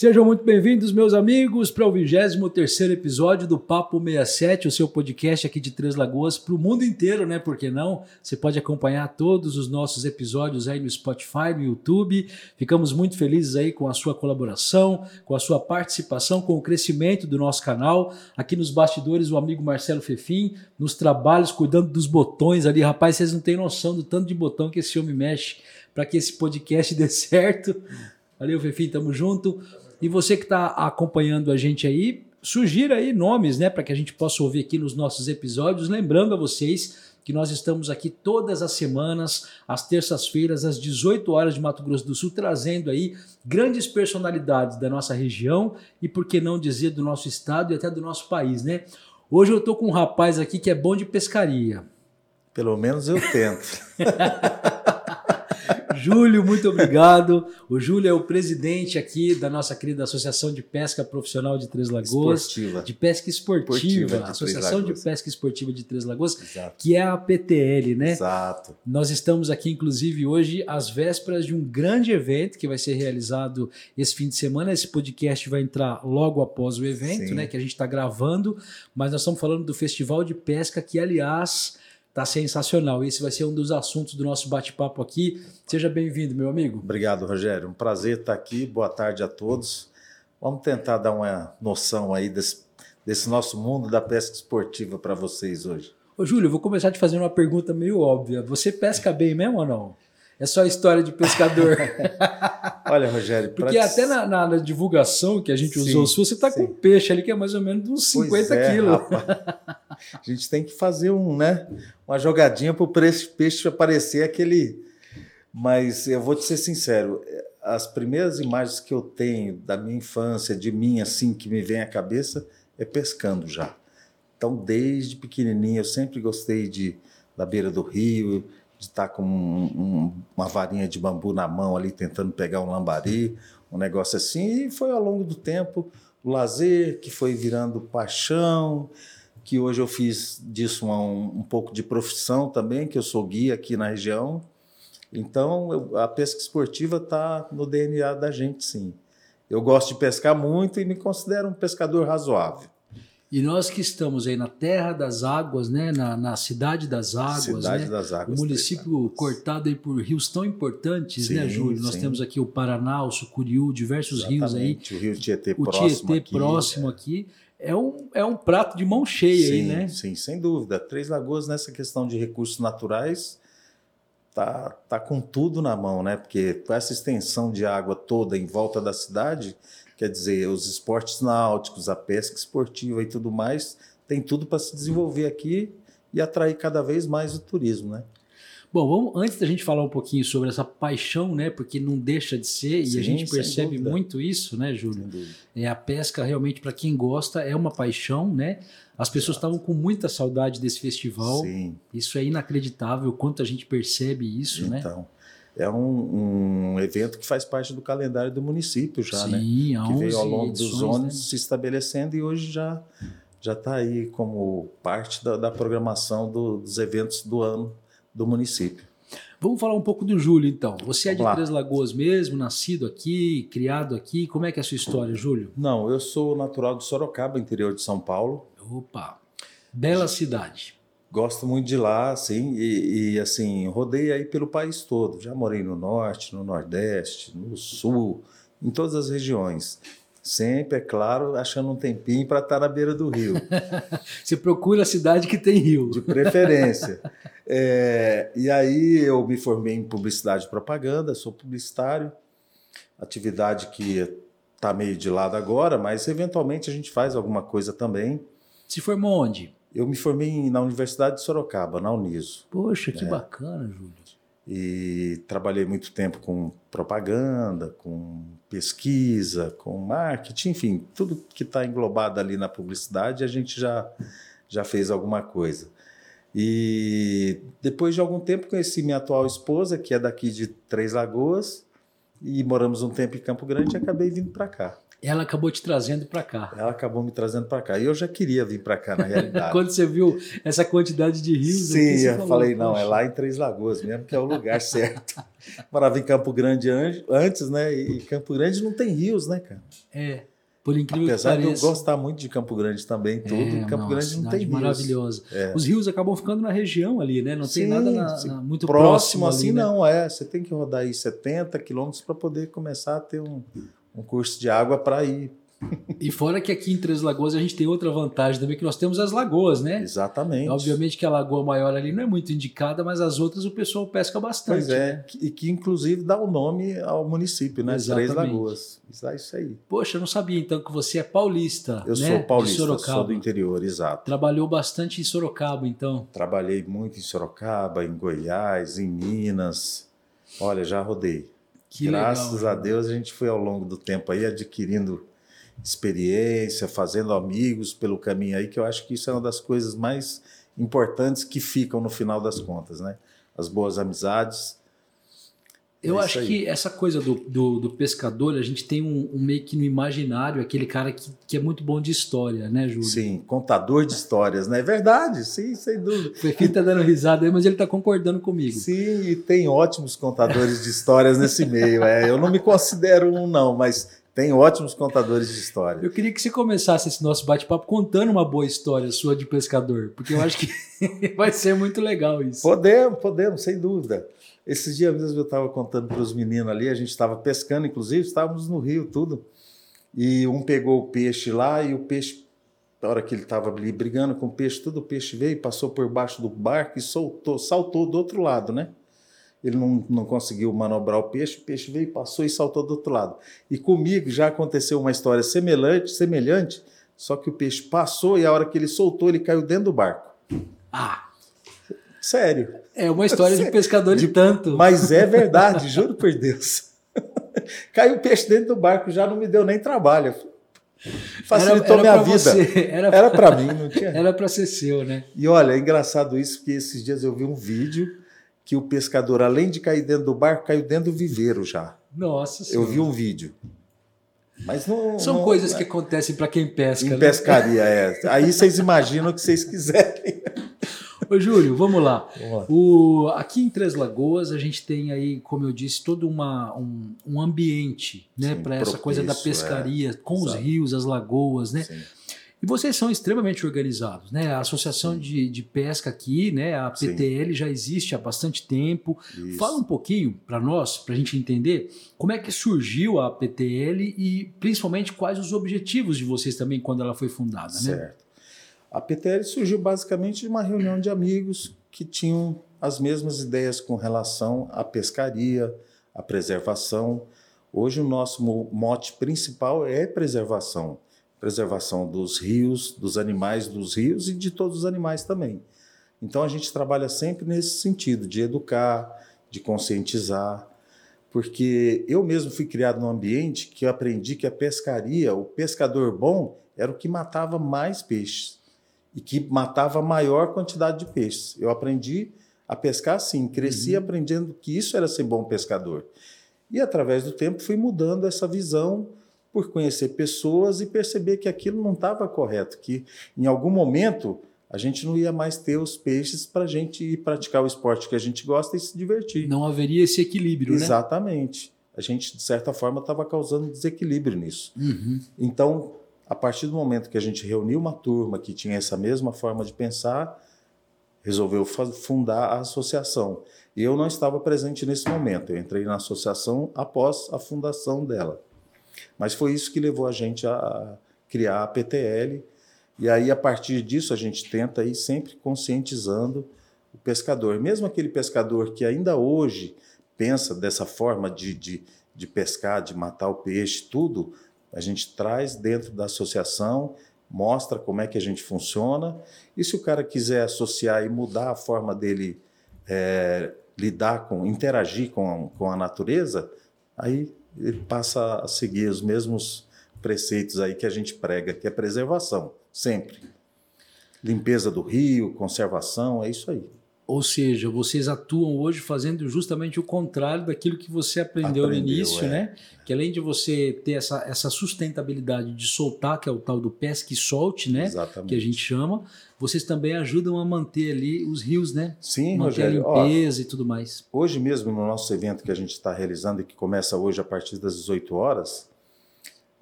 Sejam muito bem-vindos, meus amigos, para o 23 episódio do Papo 67, o seu podcast aqui de Três Lagoas para o mundo inteiro, né? Por que não? Você pode acompanhar todos os nossos episódios aí no Spotify, no YouTube. Ficamos muito felizes aí com a sua colaboração, com a sua participação, com o crescimento do nosso canal. Aqui nos bastidores, o amigo Marcelo Fefim, nos trabalhos, cuidando dos botões ali. Rapaz, vocês não têm noção do tanto de botão que esse homem mexe para que esse podcast dê certo. Valeu, Fefim, tamo junto. E você que está acompanhando a gente aí, sugira aí nomes, né, para que a gente possa ouvir aqui nos nossos episódios. Lembrando a vocês que nós estamos aqui todas as semanas, às terças-feiras, às 18 horas de Mato Grosso do Sul, trazendo aí grandes personalidades da nossa região e, por que não dizer, do nosso estado e até do nosso país, né? Hoje eu estou com um rapaz aqui que é bom de pescaria. Pelo menos eu tento. Júlio, muito obrigado. O Júlio é o presidente aqui da nossa querida Associação de Pesca Profissional de Três Lagoas. Esportiva. De Pesca Esportiva. Esportiva de Associação de Pesca Esportiva de Três Lagoas, Exato. que é a PTL, né? Exato. Nós estamos aqui, inclusive, hoje às vésperas de um grande evento que vai ser realizado esse fim de semana. Esse podcast vai entrar logo após o evento, Sim. né? Que a gente está gravando, mas nós estamos falando do Festival de Pesca, que, aliás, está sensacional. Esse vai ser um dos assuntos do nosso bate-papo aqui. Seja bem-vindo, meu amigo. Obrigado, Rogério. Um prazer estar aqui. Boa tarde a todos. Vamos tentar dar uma noção aí desse, desse nosso mundo da pesca esportiva para vocês hoje. Ô, Júlio, eu vou começar te fazendo uma pergunta meio óbvia. Você pesca bem mesmo ou não? É só história de pescador. Olha, Rogério, pra Porque te- até na, na- na divulgação que a gente Sim, usou sua, você está com um peixe ali que é mais ou menos uns Pois 50 é, quilos. A gente tem que fazer um, né, uma jogadinha para o peixe aparecer aquele. Mas eu vou te ser sincero, as primeiras imagens que eu tenho da minha infância, de mim, assim, que me vem à cabeça, é pescando já. Então, desde pequenininho, eu sempre gostei de da beira do rio, de estar com um- um- uma varinha de bambu na mão ali, tentando pegar um lambari, um negócio assim. E foi ao longo do tempo o lazer que foi virando paixão, que hoje eu fiz disso uma- um, um pouco de profissão também, que eu sou guia aqui na região. Então, eu- a pesca esportiva está no DNA da gente, sim. Eu gosto de pescar muito e me considero um pescador razoável. E nós que estamos aí na terra das águas, né? na, na cidade das águas, Cidade né? das o Águas. município Três cortado aí por rios tão importantes, Sim, né, Júlio? Nós sim. temos aqui o Paraná, o Sucuriú, diversos rios aí. Exatamente, O Rio Tietê O próximo Tietê aqui. próximo aqui. É um, é um prato de mão cheia sim, aí, né? Sim, sem dúvida. Três Lagoas, nessa questão de recursos naturais, tá, tá com tudo na mão, né? Porque com essa extensão de água toda em volta da cidade, quer dizer, os esportes náuticos, a pesca esportiva e tudo mais, tem tudo para se desenvolver aqui e atrair cada vez mais o turismo, né? Bom, vamos, antes da gente falar um pouquinho sobre essa paixão, né? Porque não deixa de ser, e a Sim, gente percebe dúvida. muito isso, né, Júlio? É, a pesca realmente, para quem gosta, é uma paixão, né? As pessoas estavam com muita saudade desse festival. Sim. Isso é inacreditável, o quanto a gente percebe isso, né? Então, é um, um evento que faz parte do calendário do município já, né? Sim, há que 11 veio ao longo dos edições, anos né? se estabelecendo e hoje já já está aí como parte da, da programação do- dos eventos do ano do município. Vamos falar um pouco do Júlio, então. Você é de Vamos lá. Três Lagoas mesmo, nascido aqui, criado aqui. Como é que é a sua história, Júlio? Não, eu sou natural de Sorocaba, interior de São Paulo. Opa, bela cidade. Gosto muito de lá, assim, e, e, assim, rodei aí pelo país todo. Já morei no norte, no nordeste, no sul, em todas as regiões. Sempre, é claro, achando um tempinho para estar na beira do rio. Você procura a cidade que tem rio. de preferência. É, e aí eu me formei em publicidade e propaganda, sou publicitário, atividade que está meio de lado agora, mas eventualmente a gente faz alguma coisa também. Se formou onde? Eu me formei na Universidade de Sorocaba, na Uniso, Poxa, que É. bacana, Júlio. e trabalhei muito tempo com propaganda, com pesquisa, com marketing, enfim, tudo que está englobado ali na publicidade, a gente já, já fez alguma coisa. E depois de algum tempo conheci minha atual esposa, que é daqui de Três Lagoas, e moramos um tempo em Campo Grande e acabei vindo para cá. Ela acabou te trazendo para cá. Ela acabou me trazendo para cá. E eu já queria vir para cá, na realidade. Quando você viu essa quantidade de rios Sim, eu falou, falei, não, é lá em Três Lagoas mesmo, que é o lugar certo. Morava em Campo Grande an- antes, né? E Campo Grande não tem rios, né, cara? É, por incrível Apesar que de eu pareça. gostar muito de Campo Grande também, tudo, É, Campo uma Grande não tem rios. maravilhosa. É. Os rios acabam ficando na região ali, né? Não tem Sim, nada na- na- muito Próximo, próximo, ali, assim né? não, é. Você tem que rodar aí 70 quilômetros para poder começar a ter um, um curso de água para ir. E fora que aqui em Três Lagoas a gente tem outra vantagem também, que nós temos as lagoas, né? Exatamente. Obviamente que a lagoa maior ali não é muito indicada, mas as outras o pessoal pesca bastante. Pois é, né? e que inclusive dá o nome ao município, né? Três Exatamente. Lagoas. Isso é isso aí. Poxa, eu não sabia então que você é paulista. Eu né? sou paulista, Sorocaba. sou do interior, exato. Trabalhou bastante em Sorocaba, então. Trabalhei muito em Sorocaba, em Goiás, em Minas. Olha, já rodei. Que Graças legal. a Deus a gente foi ao longo do tempo aí adquirindo experiência, fazendo amigos pelo caminho aí, que eu acho que isso é uma das coisas mais importantes que ficam no final das contas, né? As boas amizades. Eu É acho aí. que essa coisa do, do, do pescador, a gente tem um, um meio que no imaginário, aquele cara que, que é muito bom de história, né, Júlio? Sim, contador de histórias, né? É verdade, sim, sem dúvida. O Prefeito tá dando risada aí, mas ele tá concordando comigo. Sim, e tem ótimos contadores de histórias nesse meio. É, eu não me considero um, não, mas tem ótimos contadores de história. Eu queria que você começasse esse nosso bate-papo contando uma boa história sua de pescador, porque eu acho que vai ser muito legal isso. Podemos, podemos, sem dúvida. Esses dias mesmo eu estava contando para os meninos ali, a gente estava pescando, inclusive, estávamos no rio, tudo. E um pegou o peixe lá e o peixe, na hora que ele estava ali brigando com o peixe, tudo o peixe veio, passou por baixo do barco e soltou, saltou do outro lado, né? Ele não, não conseguiu manobrar o peixe, o peixe veio, passou e saltou do outro lado. E comigo já aconteceu uma história semelhante, semelhante, só que o peixe passou e a hora que ele soltou, ele caiu dentro do barco. Ah, Sério. é uma história de pescador de tanto. Mas é verdade, juro por Deus. Caiu o peixe dentro do barco, já não me deu nem trabalho. Facilitou Era- era minha vida. você, era Era para mim, não tinha. Era para ser seu, né? E olha, é engraçado isso, porque esses dias eu vi um vídeo que o pescador, além de cair dentro do barco, caiu dentro do viveiro já. Nossa Eu senhora. vi um vídeo. Mas não. São não- coisas que acontecem para quem pesca, Em né? pescaria, é. Aí vocês imaginam o que vocês quiserem. Ô, Júlio, vamos lá. Vamos lá. O, aqui em Três Lagoas, a gente tem aí, como eu disse, todo uma, um, um ambiente né, para essa coisa da propício, pescaria, com os rios, as lagoas, né? Sim. E vocês são extremamente organizados, né? A Associação de, de Pesca aqui, né? A Sim. PTL já existe há bastante tempo. Isso. Fala um pouquinho para nós, para a gente entender, como é que surgiu a PTL e principalmente quais os objetivos de vocês também quando ela foi fundada, né? Certo. A PTL surgiu basicamente de uma reunião de amigos que tinham as mesmas ideias com relação à pescaria, à preservação. Hoje o nosso mo- mote principal é preservação. Preservação dos rios, dos animais dos rios e de todos os animais também. Então a gente trabalha sempre nesse sentido, de educar, de conscientizar, porque eu mesmo fui criado num ambiente que eu aprendi que a pescaria, o pescador bom, era o que matava mais peixes e que matava a maior quantidade de peixes. Eu aprendi a pescar assim, cresci aprendendo que isso era ser bom pescador. E através do tempo fui mudando essa visão por conhecer pessoas e perceber que aquilo não estava correto, que em algum momento a gente não ia mais ter os peixes para a gente ir praticar o esporte que a gente gosta e se divertir. Não haveria esse equilíbrio, né? Exatamente. A gente, de certa forma, estava causando desequilíbrio nisso. Uhum. Então, a partir do momento que a gente reuniu uma turma que tinha essa mesma forma de pensar, resolveu fundar a associação. E eu não estava presente nesse momento. Eu entrei na associação após a fundação dela. Mas foi isso que levou a gente a criar a PTL. E aí, a partir disso, a gente tenta ir sempre conscientizando o pescador. Mesmo aquele pescador que ainda hoje pensa dessa forma de, de, de pescar, de matar o peixe, tudo, a gente traz dentro da associação, mostra como é que a gente funciona. E se o cara quiser associar e mudar a forma dele é, lidar com, interagir com, com a natureza, aí ele passa a seguir os mesmos preceitos aí que a gente prega, que é preservação, sempre. Limpeza do rio, conservação, é isso aí. Ou seja, vocês atuam hoje fazendo justamente o contrário daquilo que você aprendeu, aprendeu no início, é. né? Que além de você ter essa, essa sustentabilidade de soltar, que é o tal do pesque e solte, né? Exatamente. Que a gente chama, vocês também ajudam a manter ali os rios, né? Sim, manter Rogério. a limpeza Ó, e tudo mais. Hoje mesmo, no nosso evento que a gente está realizando e que começa hoje a partir das 18 horas,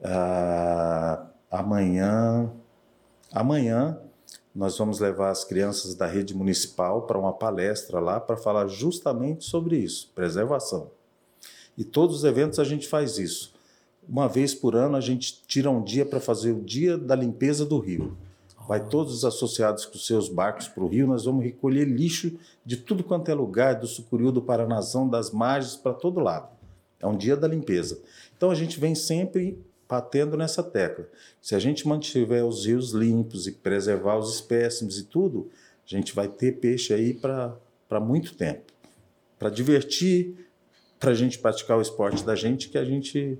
uh, amanhã, amanhã nós vamos levar as crianças da rede municipal para uma palestra lá para falar justamente sobre isso, preservação. E todos os eventos a gente faz isso. Uma vez por ano a gente tira um dia para fazer o dia da limpeza do rio. Vai todos os associados com seus barcos para o rio, nós vamos recolher lixo de tudo quanto é lugar, do Sucuriú, do Paranazão, das margens, para todo lado. É um dia da limpeza. Então a gente vem sempre batendo nessa tecla. Se a gente mantiver os rios limpos e preservar os espécimes e tudo, a gente vai ter peixe aí para muito tempo. Para divertir, para a gente praticar o esporte da gente, que a gente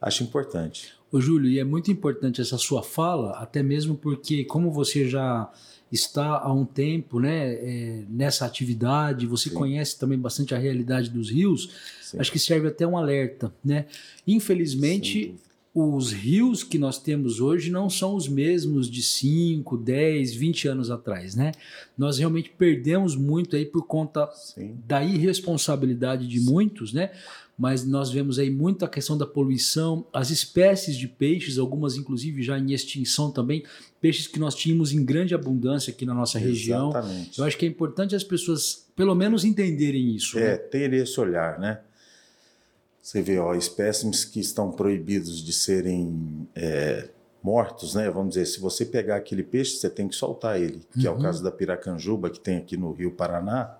acha importante. Ô Júlio, e é muito importante essa sua fala, até mesmo porque, como você já está há um tempo né, é, nessa atividade, você Sim. conhece também bastante a realidade dos rios, Sim. acho que serve até um alerta. Né? Infelizmente, os rios que nós temos hoje não são os mesmos de 5, 10, 20 anos atrás, né? Nós realmente perdemos muito aí por conta Sim. da irresponsabilidade de Sim. muitos, né? Mas nós vemos aí muito a questão da poluição, as espécies de peixes, algumas inclusive já em extinção também, peixes que nós tínhamos em grande abundância aqui na nossa região. Exatamente. Eu acho que é importante as pessoas pelo menos entenderem isso. É, né? ter esse olhar, né? Você vê, ó, espécimes que estão proibidos de serem é, mortos, né? Vamos dizer, se você pegar aquele peixe, você tem que soltar ele, que uhum. é o uhum. caso da piracanjuba, que tem aqui no Rio Paraná.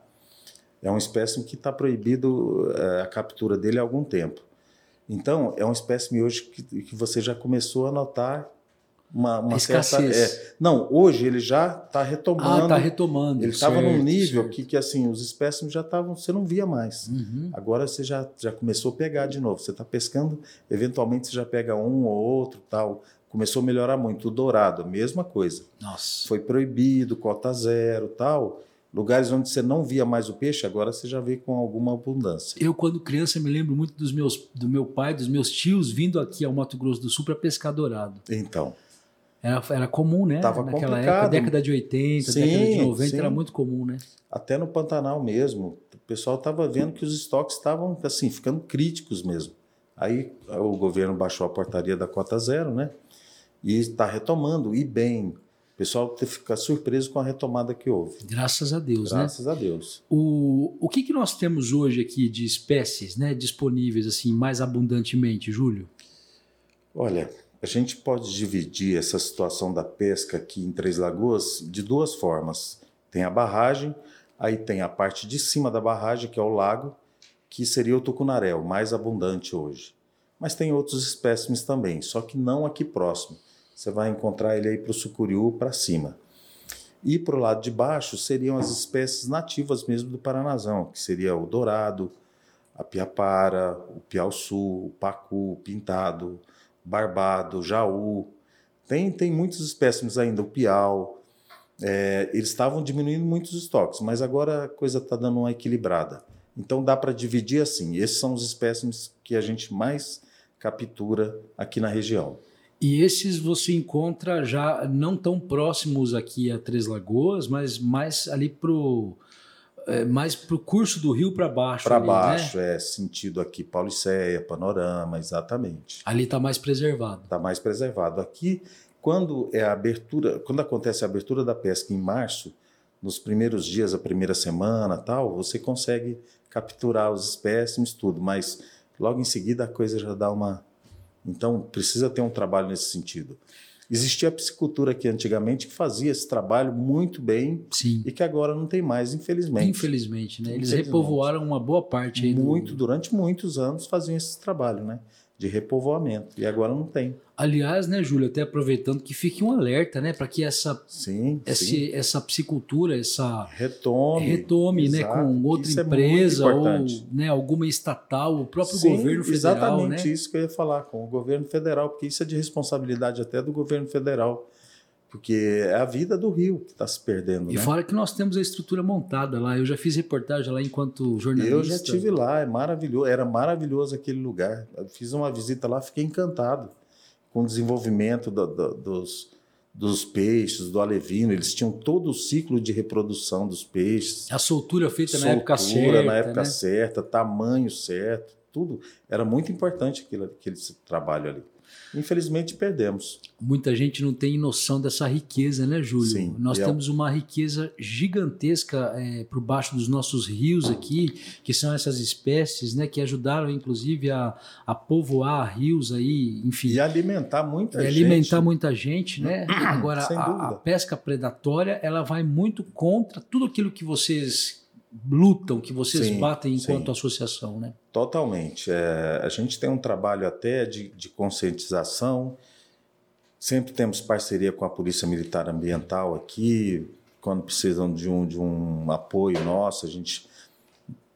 É um espécime que está proibido é, a captura dele há algum tempo. Então, é um espécime hoje que, que você já começou a notar uma, uma certa. É, não, hoje ele já está retomando. Ah, está retomando. Ele estava num nível que, que assim os espécimes já estavam, você não via mais. Uhum. Agora você já, já começou a pegar de novo. Você está pescando, eventualmente você já pega um ou outro, tal. Começou a melhorar muito. O dourado, mesma coisa. Nossa. Foi proibido, cota zero, tal. Lugares onde você não via mais o peixe, agora você já vê com alguma abundância. Eu, quando criança, me lembro muito dos meus, do meu pai, dos meus tios vindo aqui ao Mato Grosso do Sul para pescar dourado. Então. Era, era comum, né? Tava Naquela complicado. época, década de 80, sim, década de 90, sim. era muito comum, né? Até no Pantanal mesmo. O pessoal estava vendo que os estoques estavam, assim, ficando críticos mesmo. Aí o governo baixou a portaria da cota zero, né? E está retomando, e bem. O pessoal fica surpreso com a retomada que houve. Graças a Deus, Graças né? Graças a Deus. O, o que, que nós temos hoje aqui de espécies né, disponíveis assim mais abundantemente, Júlio? Olha, a gente pode dividir essa situação da pesca aqui em Três Lagoas de duas formas. Tem a barragem, aí tem a parte de cima da barragem, que é o lago, que seria o tucunaré, o mais abundante hoje. Mas tem outros espécimes também, só que não aqui próximo. Você vai encontrar ele aí para o sucuriú para cima. E para o lado de baixo seriam as espécies nativas mesmo do Paranazão, que seria o dourado, a piapara, o piau-sul, o pacu, o pintado, barbado, jaú. Tem, tem muitos espécimes ainda, o piau. É, eles estavam diminuindo muitos estoques, mas agora a coisa está dando uma equilibrada. Então dá para dividir assim. Esses são os espécimes que a gente mais captura aqui na região. E esses você encontra já não tão próximos aqui a Três Lagoas, mas mais ali pro é, mais para o curso do rio para baixo. Para né? baixo, né? é sentido aqui Pauliceia, Panorama, exatamente. Ali está mais preservado. Está mais preservado. Aqui, quando é a abertura, quando acontece a abertura da pesca em março, nos primeiros dias, a primeira semana, tal, você consegue capturar os espécimes, tudo, mas logo em seguida a coisa já dá uma. Então precisa ter um trabalho nesse sentido. Existia a piscicultura aqui antigamente que fazia esse trabalho muito bem Sim. e que agora não tem mais, infelizmente. Infelizmente, né? Eles repovoaram uma boa parte. Muito, do... durante muitos anos faziam esse trabalho, né? De repovoamento. E agora não tem. Aliás, né, Júlio, até aproveitando que fique um alerta, né, para que essa, sim, esse, sim. essa psicultura, essa retome, retome né, com outra isso é empresa é ou né, alguma estatal, o próprio sim, governo federal. Exatamente né? isso que eu ia falar, com o governo federal, porque isso é de responsabilidade até do governo federal porque é a vida do rio que está se perdendo. E né? fora que nós temos a estrutura montada lá. Eu já fiz reportagem lá enquanto jornalista. Eu já estive lá, é maravilhoso, era maravilhoso aquele lugar. Eu fiz uma visita lá, fiquei encantado com o desenvolvimento do, do, dos, dos peixes, do alevino. Eles tinham todo o ciclo de reprodução dos peixes. A soltura feita soltura, na época certa. na época né? certa, tamanho certo, tudo. Era muito importante aquele, aquele trabalho ali. Infelizmente perdemos. Muita gente não tem noção dessa riqueza, né, Júlio? Sim, Nós é- temos uma riqueza gigantesca é, por baixo dos nossos rios aqui, que são essas espécies, né, que ajudaram, inclusive, a, a povoar rios aí, enfim. E alimentar muita e gente. alimentar muita gente, né? Agora, a, a pesca predatória, ela vai muito contra tudo aquilo que vocês lutam, que vocês Sim, batem enquanto sim. associação, né? Totalmente. É, a gente tem um trabalho até de, de conscientização. Sempre temos parceria com a Polícia Militar Ambiental aqui. Quando precisam de um, de um apoio nosso, a gente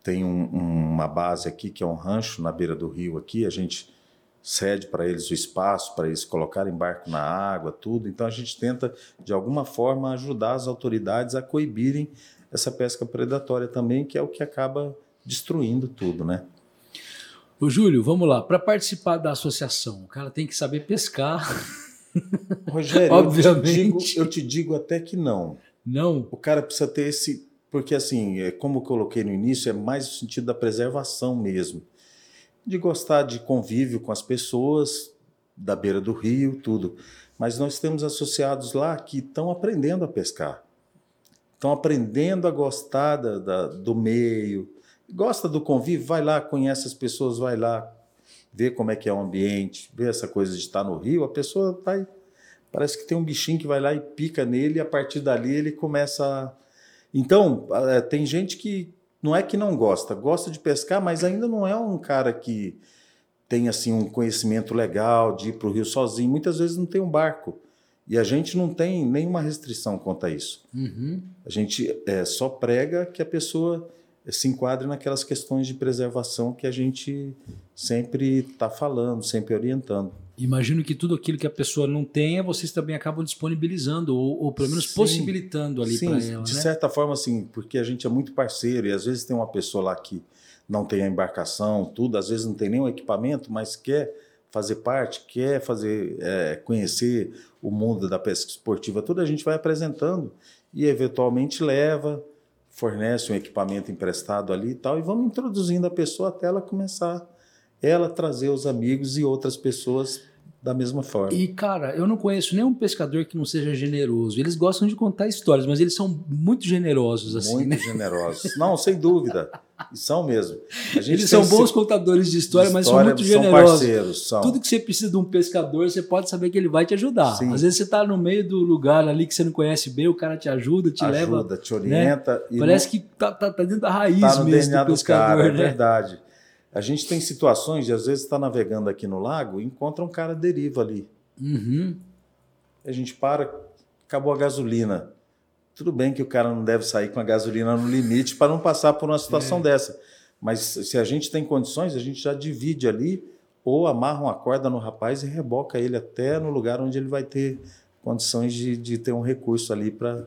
tem um- uma base aqui que é um rancho na beira do rio aqui. A gente cede para eles o espaço para eles colocarem barco na água, tudo. Então a gente tenta de alguma forma ajudar as autoridades a coibirem essa pesca predatória também, que é o que acaba destruindo tudo, né? Ô, Júlio, vamos lá. Para participar da associação, o cara tem que saber pescar. Rogério, Obviamente. Eu, te digo, eu te digo até que não. Não. O cara precisa ter esse. Porque, assim, é, como eu coloquei no início, é mais o sentido da preservação mesmo. De gostar de convívio com as pessoas, da beira do rio, tudo. Mas nós temos associados lá que estão aprendendo a pescar. Estão aprendendo a gostar da- da- do meio. Gosta do convívio, vai lá, conhece as pessoas, vai lá, vê como é que é o ambiente, vê essa coisa de estar no rio, a pessoa vai. Parece que tem um bichinho que vai lá e pica nele, e a partir dali ele começa a. Então, eh, tem gente que não é que não gosta, gosta de pescar, mas ainda não é um cara que tem assim um conhecimento legal de ir para o rio sozinho. Muitas vezes não tem um barco. E a gente não tem nenhuma restrição quanto a isso. Uhum. A gente eh, só prega que a pessoa se enquadre naquelas questões de preservação que a gente sempre está falando, sempre orientando. Imagino que tudo aquilo que a pessoa não tenha, vocês também acabam disponibilizando, ou, ou pelo menos Sim. possibilitando ali Sim, para ela, de né? certa forma, assim, porque a gente é muito parceiro e às vezes tem uma pessoa lá que não tem a embarcação, tudo, às vezes não tem nenhum equipamento, mas quer fazer parte, quer fazer, é, conhecer o mundo da pesca esportiva, tudo a gente vai apresentando e eventualmente leva, fornece um equipamento emprestado ali e tal, e vamos introduzindo a pessoa até ela começar, ela trazer os amigos e outras pessoas da mesma forma. E, cara, eu não conheço nenhum pescador que não seja generoso. Eles gostam de contar histórias, mas eles são muito generosos, assim, muito né? generosos. Não, sem dúvida. E são mesmo. Eles são bons esse- contadores de história, mas são muito são generosos. parceiros, são. Tudo que você precisa de um pescador, você pode saber que ele vai te ajudar. Sim. Às vezes você está no meio do lugar ali que você não conhece bem, o cara te ajuda, te leva. ajuda, te orienta. e Parece que tá, tá, tá dentro da raiz tá mesmo do do pescador, cara, é né? verdade. A gente tem situações de, às vezes, está navegando aqui no lago e encontra um cara deriva ali. Uhum. A gente para, acabou a gasolina. Tudo bem que o cara não deve sair com a gasolina no limite para não passar por uma É. situação dessa. Mas se a gente tem condições, a gente já divide ali ou amarra uma corda no rapaz e reboca ele até no lugar onde ele vai ter condições de, de ter um recurso ali para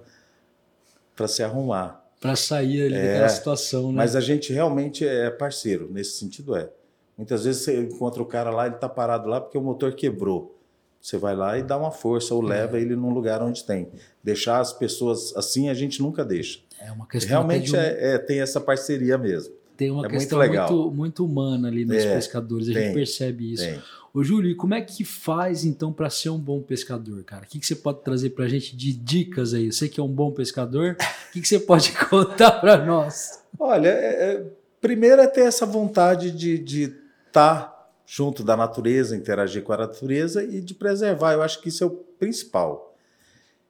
se arrumar. Para sair ali É, daquela situação, né? Mas a gente realmente é parceiro, nesse sentido é. Muitas vezes você encontra o cara lá, ele está parado lá porque o motor quebrou. Você vai lá e dá uma força ou leva ele num lugar onde tem. Deixar as pessoas assim a gente nunca deixa. É uma questão Realmente um- é, é- tem essa parceria mesmo. tem uma é muito questão legal. muito, muito humana ali nos É, pescadores, a gente tem, percebe isso. Tem. Ô, Júlio, e como é que faz então para ser um bom pescador, cara? O que, que você pode trazer para a gente de dicas aí? Sei que é um bom pescador, o que, que você pode contar para nós? Olha, é- é- primeiro é ter essa vontade de estar junto da natureza, interagir com a natureza e de preservar. Eu acho que isso é o principal.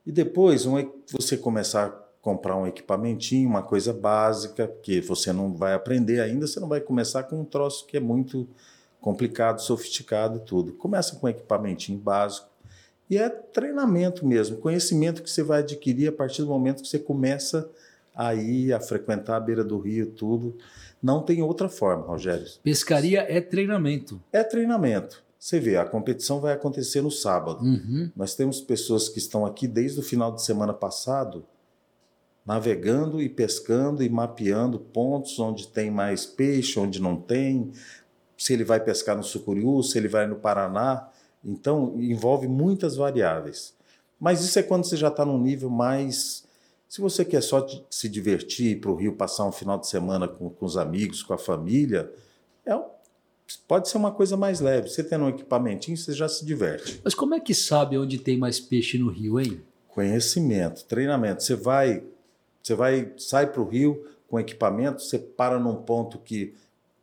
E depois, um e- você começar a comprar um equipamentinho, uma coisa básica, que você não vai aprender ainda, você não vai começar com um troço que é muito complicado, sofisticado, tudo. Começa com um equipamentinho básico. E é treinamento mesmo, conhecimento que você vai adquirir a partir do momento que você começa a ir, a frequentar a beira do rio, tudo. Não tem outra forma, Rogério. Pescaria é treinamento. É treinamento. Você vê, a competição vai acontecer no sábado. Uhum. Nós temos pessoas que estão aqui desde o final de semana passado, navegando e pescando e mapeando pontos onde tem mais peixe, onde não tem, se ele vai pescar no Sucuriú, se ele vai no Paraná. Então, envolve muitas variáveis. Mas isso é quando você já está num nível mais. Se você quer só se divertir, ir para o Rio passar um final de semana com, com os amigos, com a família, é Pode ser uma coisa mais leve. Você tendo um equipamentinho, você já se diverte. Mas como é que sabe onde tem mais peixe no rio, hein? Conhecimento, treinamento. Você vai, você vai, sai para o rio com equipamento, você para num ponto que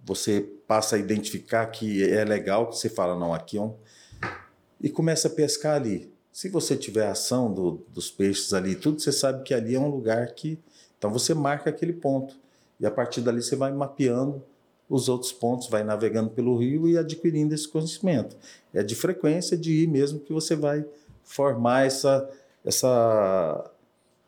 você passa a identificar que é legal, que você fala, não, aqui é um. E começa a pescar ali. Se você tiver ação do, dos peixes ali, tudo, você sabe que ali é um lugar que. Então você marca aquele ponto. E a partir dali você vai mapeando os outros pontos, vai navegando pelo rio e adquirindo esse conhecimento. É de frequência de ir mesmo que você vai formar essa, essa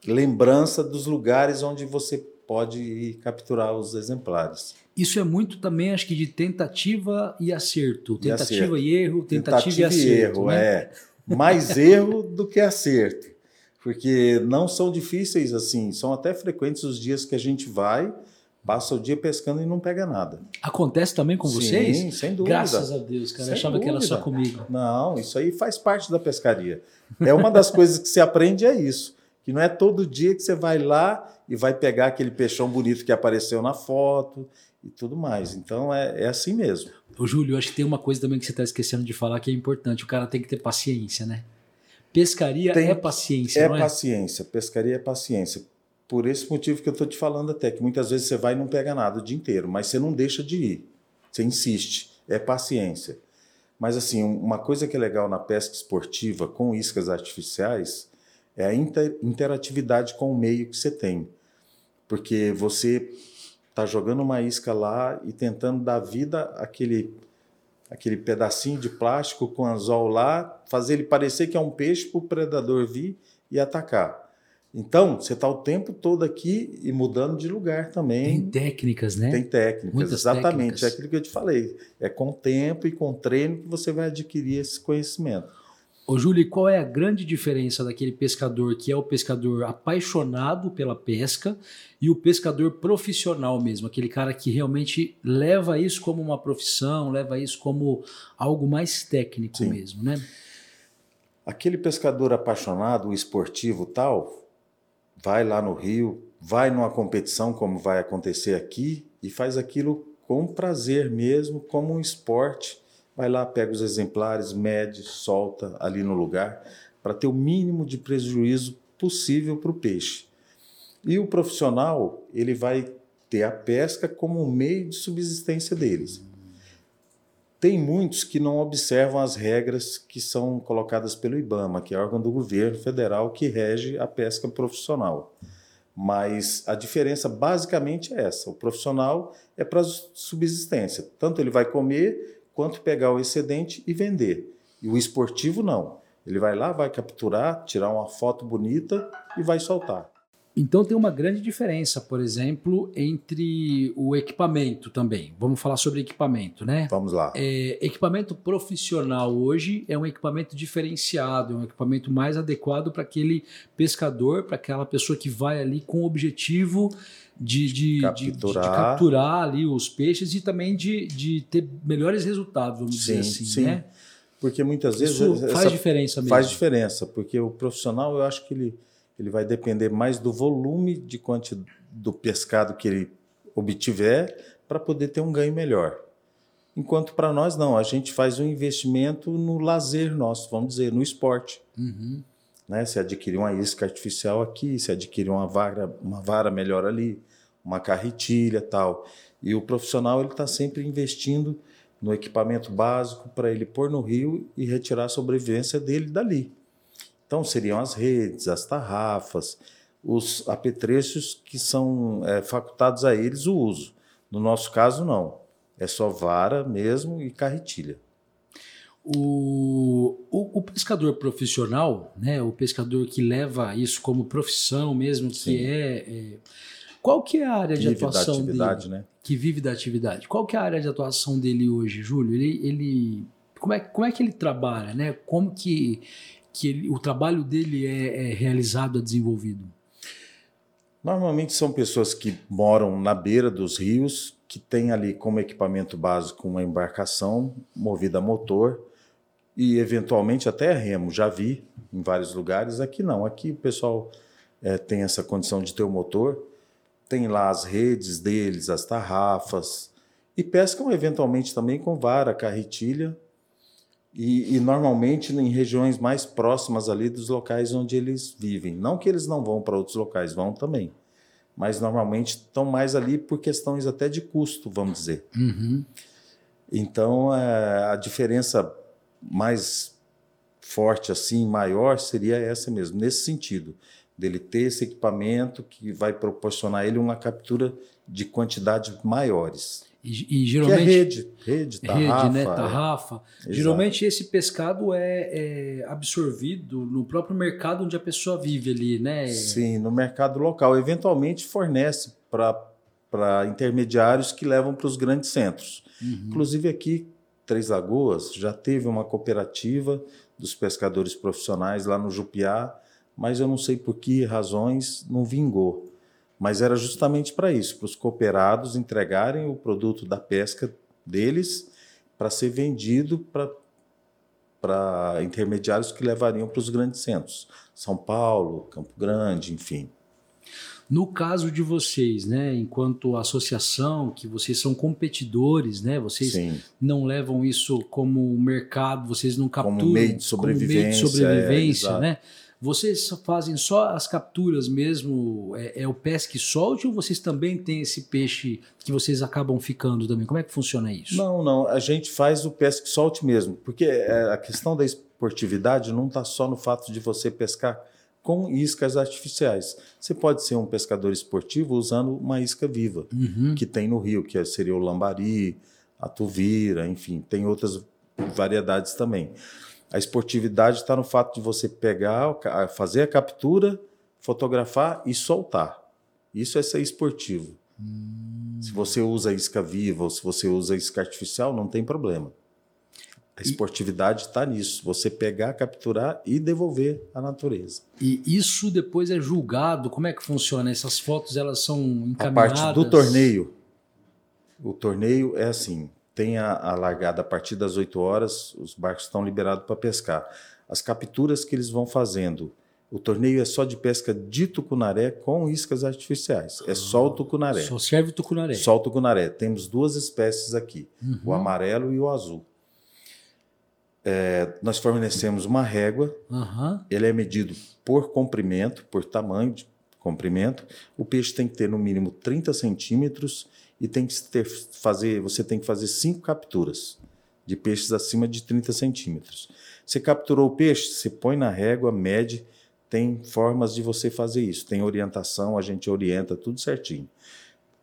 lembrança dos lugares onde você pode ir capturar os exemplares. Isso é muito também, acho que, de tentativa e acerto. Tentativa e, acerto. e erro, tentativa, tentativa e acerto. erro, né? é. Mais erro do que acerto. Porque não são difíceis assim, são até frequentes os dias que a gente vai Passa o dia pescando e não pega nada. Acontece também com vocês? Sim, sem dúvida. Graças a Deus, cara. Sem Eu achava dúvida. que era só comigo. Não, isso aí faz parte da pescaria. É uma das coisas que se aprende é isso. Que não é todo dia que você vai lá e vai pegar aquele peixão bonito que apareceu na foto e tudo mais. Então é, é assim mesmo. Ô, Júlio, eu acho que tem uma coisa também que você está esquecendo de falar que é importante. O cara tem que ter paciência, né? Pescaria tem, é paciência, é é? paciência. Pescaria é paciência por esse motivo que eu estou te falando até, que muitas vezes você vai e não pega nada o dia inteiro, mas você não deixa de ir. Você insiste, é paciência. Mas assim, uma coisa que é legal na pesca esportiva com iscas artificiais é a inter interatividade com o meio que você tem. Porque você está jogando uma isca lá e tentando dar vida àquele, àquele pedacinho de plástico com anzol lá, fazer ele parecer que é um peixe para o predador vir e atacar. Então, você está o tempo todo aqui e mudando de lugar também. Tem técnicas, né? Tem técnicas, Muitas exatamente. Técnicas. É aquilo que eu te falei. É com tempo e com treino que você vai adquirir esse conhecimento. Ô, Júlio, qual é a grande diferença daquele pescador que é o pescador apaixonado pela pesca e o pescador profissional mesmo? Aquele cara que realmente leva isso como uma profissão, leva isso como algo mais técnico Sim. mesmo, né? Aquele pescador apaixonado, esportivo tal, vai lá no Rio, vai numa competição como vai acontecer aqui e faz aquilo com prazer mesmo, como um esporte. Vai lá, pega os exemplares, mede, solta ali no lugar, para ter o mínimo de prejuízo possível para o peixe. E o profissional, ele vai ter a pesca como um meio de subsistência deles. Tem muitos que não observam as regras que são colocadas pelo IBAMA, que é órgão do governo federal que rege a pesca profissional. Mas a diferença basicamente é essa: o profissional é para subsistência, tanto ele vai comer quanto pegar o excedente e vender. E o esportivo não. Ele vai lá, vai capturar, tirar uma foto bonita e vai soltar. Então tem uma grande diferença, por exemplo, entre o equipamento também. Vamos falar sobre equipamento, né? Vamos lá. É, equipamento profissional hoje é um equipamento diferenciado, é um equipamento mais adequado para aquele pescador, para aquela pessoa que vai ali com o objetivo de, de, capturar. De, de, capturar ali os peixes e também de, de ter melhores resultados, vamos sim, dizer assim, sim. né? Porque muitas vezes Isso faz diferença mesmo. Faz diferença, porque o profissional, eu acho que ele ele vai depender mais do volume de quanti, do pescado que ele obtiver para poder ter um ganho melhor. Enquanto para nós não, a gente faz um investimento no lazer nosso, vamos dizer, no esporte. Uhum. Né? Se adquirir uma isca artificial aqui, se adquirir uma vara, uma vara melhor ali, uma carretilha tal. E o profissional ele está sempre investindo no equipamento básico para ele pôr no rio e retirar a sobrevivência dele dali. Então, seriam as redes, as tarrafas, os apetrechos que são é, facultados a eles o uso. No nosso caso, não. É só vara mesmo e carretilha. O, o, o, pescador profissional, né, o pescador que leva isso como profissão mesmo, Sim. que é, é, Qual que é a área vive de atuação dele? Né? Que vive da atividade. Qual que é a área de atuação dele hoje, Júlio? Ele, ele como é, como é que ele trabalha, né? Como que, que ele, o trabalho dele é, é realizado, é desenvolvido? Normalmente são pessoas que moram na beira dos rios, que têm ali como equipamento básico uma embarcação movida a motor e eventualmente até remo. Já vi em vários lugares. Aqui não. Aqui o pessoal é, tem essa condição de ter o motor, tem lá as redes deles, as tarrafas e pescam eventualmente também com vara, carretilha e, e, normalmente em regiões mais próximas ali dos locais onde eles vivem. Não que eles não vão para outros locais, vão também. Mas normalmente estão mais ali por questões até de custo, vamos dizer. Uhum. Então, é, a diferença mais forte, assim, maior, seria essa mesmo, nesse sentido, dele ter esse equipamento que vai proporcionar a ele uma captura de quantidades maiores. E, e geralmente. Que é rede, rede, tarrafa. Rede, né? Tarrafa. É. Geralmente esse pescado é, é, absorvido no próprio mercado onde a pessoa vive ali, né? Sim, no mercado local. Eventualmente fornece para intermediários que levam para os grandes centros. Uhum. Inclusive aqui, Três Lagoas já teve uma cooperativa dos pescadores profissionais lá no Jupiá, mas eu não sei por que razões não vingou mas era justamente para isso, para os cooperados entregarem o produto da pesca deles para ser vendido para intermediários que levariam para os grandes centros, São Paulo, Campo Grande, enfim. No caso de vocês, né, enquanto associação, que vocês são competidores, né, vocês Sim. não levam isso como mercado, vocês não capturam como meio de sobrevivência, meio de sobrevivência é, né? Vocês fazem só as capturas mesmo? É, é o pesque solte ou vocês também têm esse peixe que vocês acabam ficando também? Como é que funciona isso? Não, não. A gente faz o pesque solte mesmo, porque é, a questão da esportividade não está só no fato de você pescar com iscas artificiais. Você pode ser um pescador esportivo usando uma isca viva, uhum. que tem no rio, que seria o lambari, a tuvira, enfim, tem outras variedades também. A esportividade está no fato de você pegar, fazer a captura, fotografar e soltar. Isso é ser esportivo. Hum. Se você usa isca viva ou se você usa isca artificial, não tem problema. A esportividade está nisso, você pegar, capturar e devolver à natureza. E isso depois é julgado? Como é que funciona? Essas fotos elas são encaminhadas? A parte do torneio. O torneio é assim: tem a, a largada a partir das 8 horas, os barcos estão liberados para pescar. As capturas que eles vão fazendo, o torneio é só de pesca de tucunaré com iscas artificiais. É só o tucunaré. Só serve o tucunaré. Só o tucunaré. Temos duas espécies aqui, uhum. o amarelo e o azul. É, nós fornecemos uma régua, uhum. ele é medido por comprimento, por tamanho de comprimento. O peixe tem que ter no mínimo 30 centímetros e tem que ter, fazer, você tem que fazer cinco capturas de peixes acima de 30 centímetros. Você capturou o peixe, você põe na régua, mede, tem formas de você fazer isso, tem orientação, a gente orienta tudo certinho.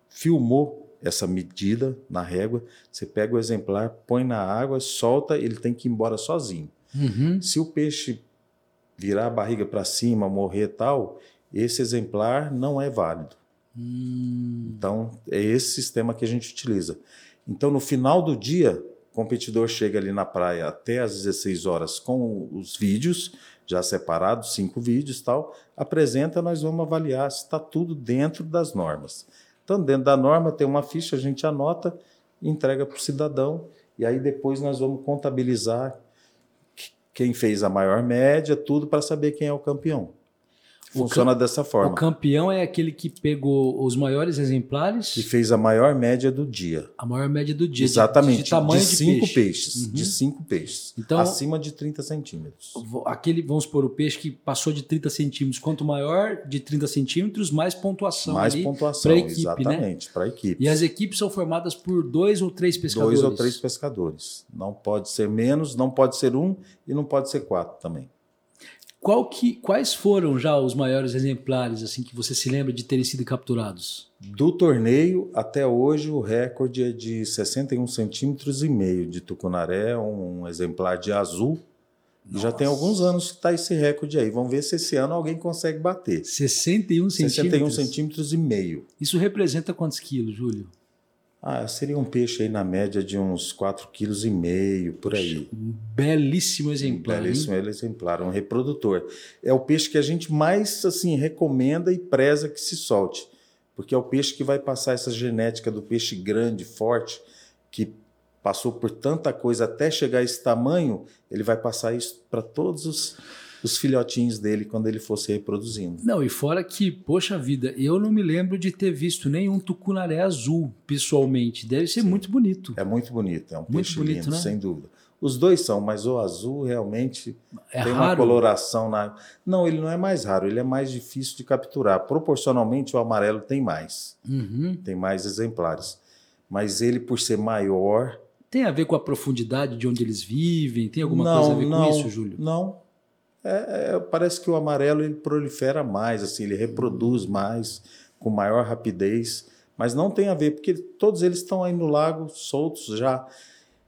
Filmou essa medida na régua, você pega o exemplar, põe na água, solta, ele tem que ir embora sozinho. Uhum. Se o peixe virar a barriga para cima, morrer tal, esse exemplar não é válido. Hum. Então, é esse sistema que a gente utiliza. Então, no final do dia, o competidor chega ali na praia até às 16 horas com os vídeos já separados, cinco vídeos tal, apresenta, nós vamos avaliar se está tudo dentro das normas. Então, dentro da norma tem uma ficha, a gente anota, entrega para o cidadão, e aí depois nós vamos contabilizar quem fez a maior média, tudo para saber quem é o campeão. Funciona dessa forma. O campeão é aquele que pegou os maiores exemplares. E fez a maior média do dia. A maior média do dia. Exatamente. De, de tamanho de, de cinco peixe. peixes. Uhum. De cinco peixes. Então, acima de 30 centímetros. Aquele, vamos supor, o peixe que passou de 30 centímetros. Quanto maior de 30 centímetros, mais pontuação. Mais pontuação, pra equipe, exatamente. Né? Para a equipe. E as equipes são formadas por dois ou três pescadores. Dois ou três pescadores. Não pode ser menos, não pode ser um e não pode ser quatro também. Qual que, quais foram já os maiores exemplares assim que você se lembra de terem sido capturados? Do torneio até hoje o recorde é de 61 centímetros e meio de tucunaré, um exemplar de azul. E já tem alguns anos que está esse recorde aí. Vamos ver se esse ano alguém consegue bater. 61 centímetros? 61 centímetros e meio. Isso representa quantos quilos, Júlio? Ah, seria um peixe aí na média de uns 4,5 kg por aí. Um belíssimo exemplar. Um belíssimo hein? exemplar, um reprodutor. É o peixe que a gente mais assim recomenda e preza que se solte, porque é o peixe que vai passar essa genética do peixe grande, forte, que passou por tanta coisa até chegar a esse tamanho, ele vai passar isso para todos os os filhotinhos dele quando ele fosse reproduzindo. Não, e fora que, poxa vida, eu não me lembro de ter visto nenhum tucunaré azul pessoalmente. Deve ser Sim. muito bonito. É muito bonito, é um muito peixe bonito, lindo, né? sem dúvida. Os dois são, mas o azul realmente é tem raro. uma coloração na. Não, ele não é mais raro, ele é mais difícil de capturar. Proporcionalmente, o amarelo tem mais. Uhum. Tem mais exemplares. Mas ele, por ser maior. Tem a ver com a profundidade de onde eles vivem? Tem alguma não, coisa a ver não, com isso, Júlio? Não, é, é, parece que o amarelo ele prolifera mais, assim, ele reproduz mais, com maior rapidez, mas não tem a ver, porque todos eles estão aí no lago soltos já.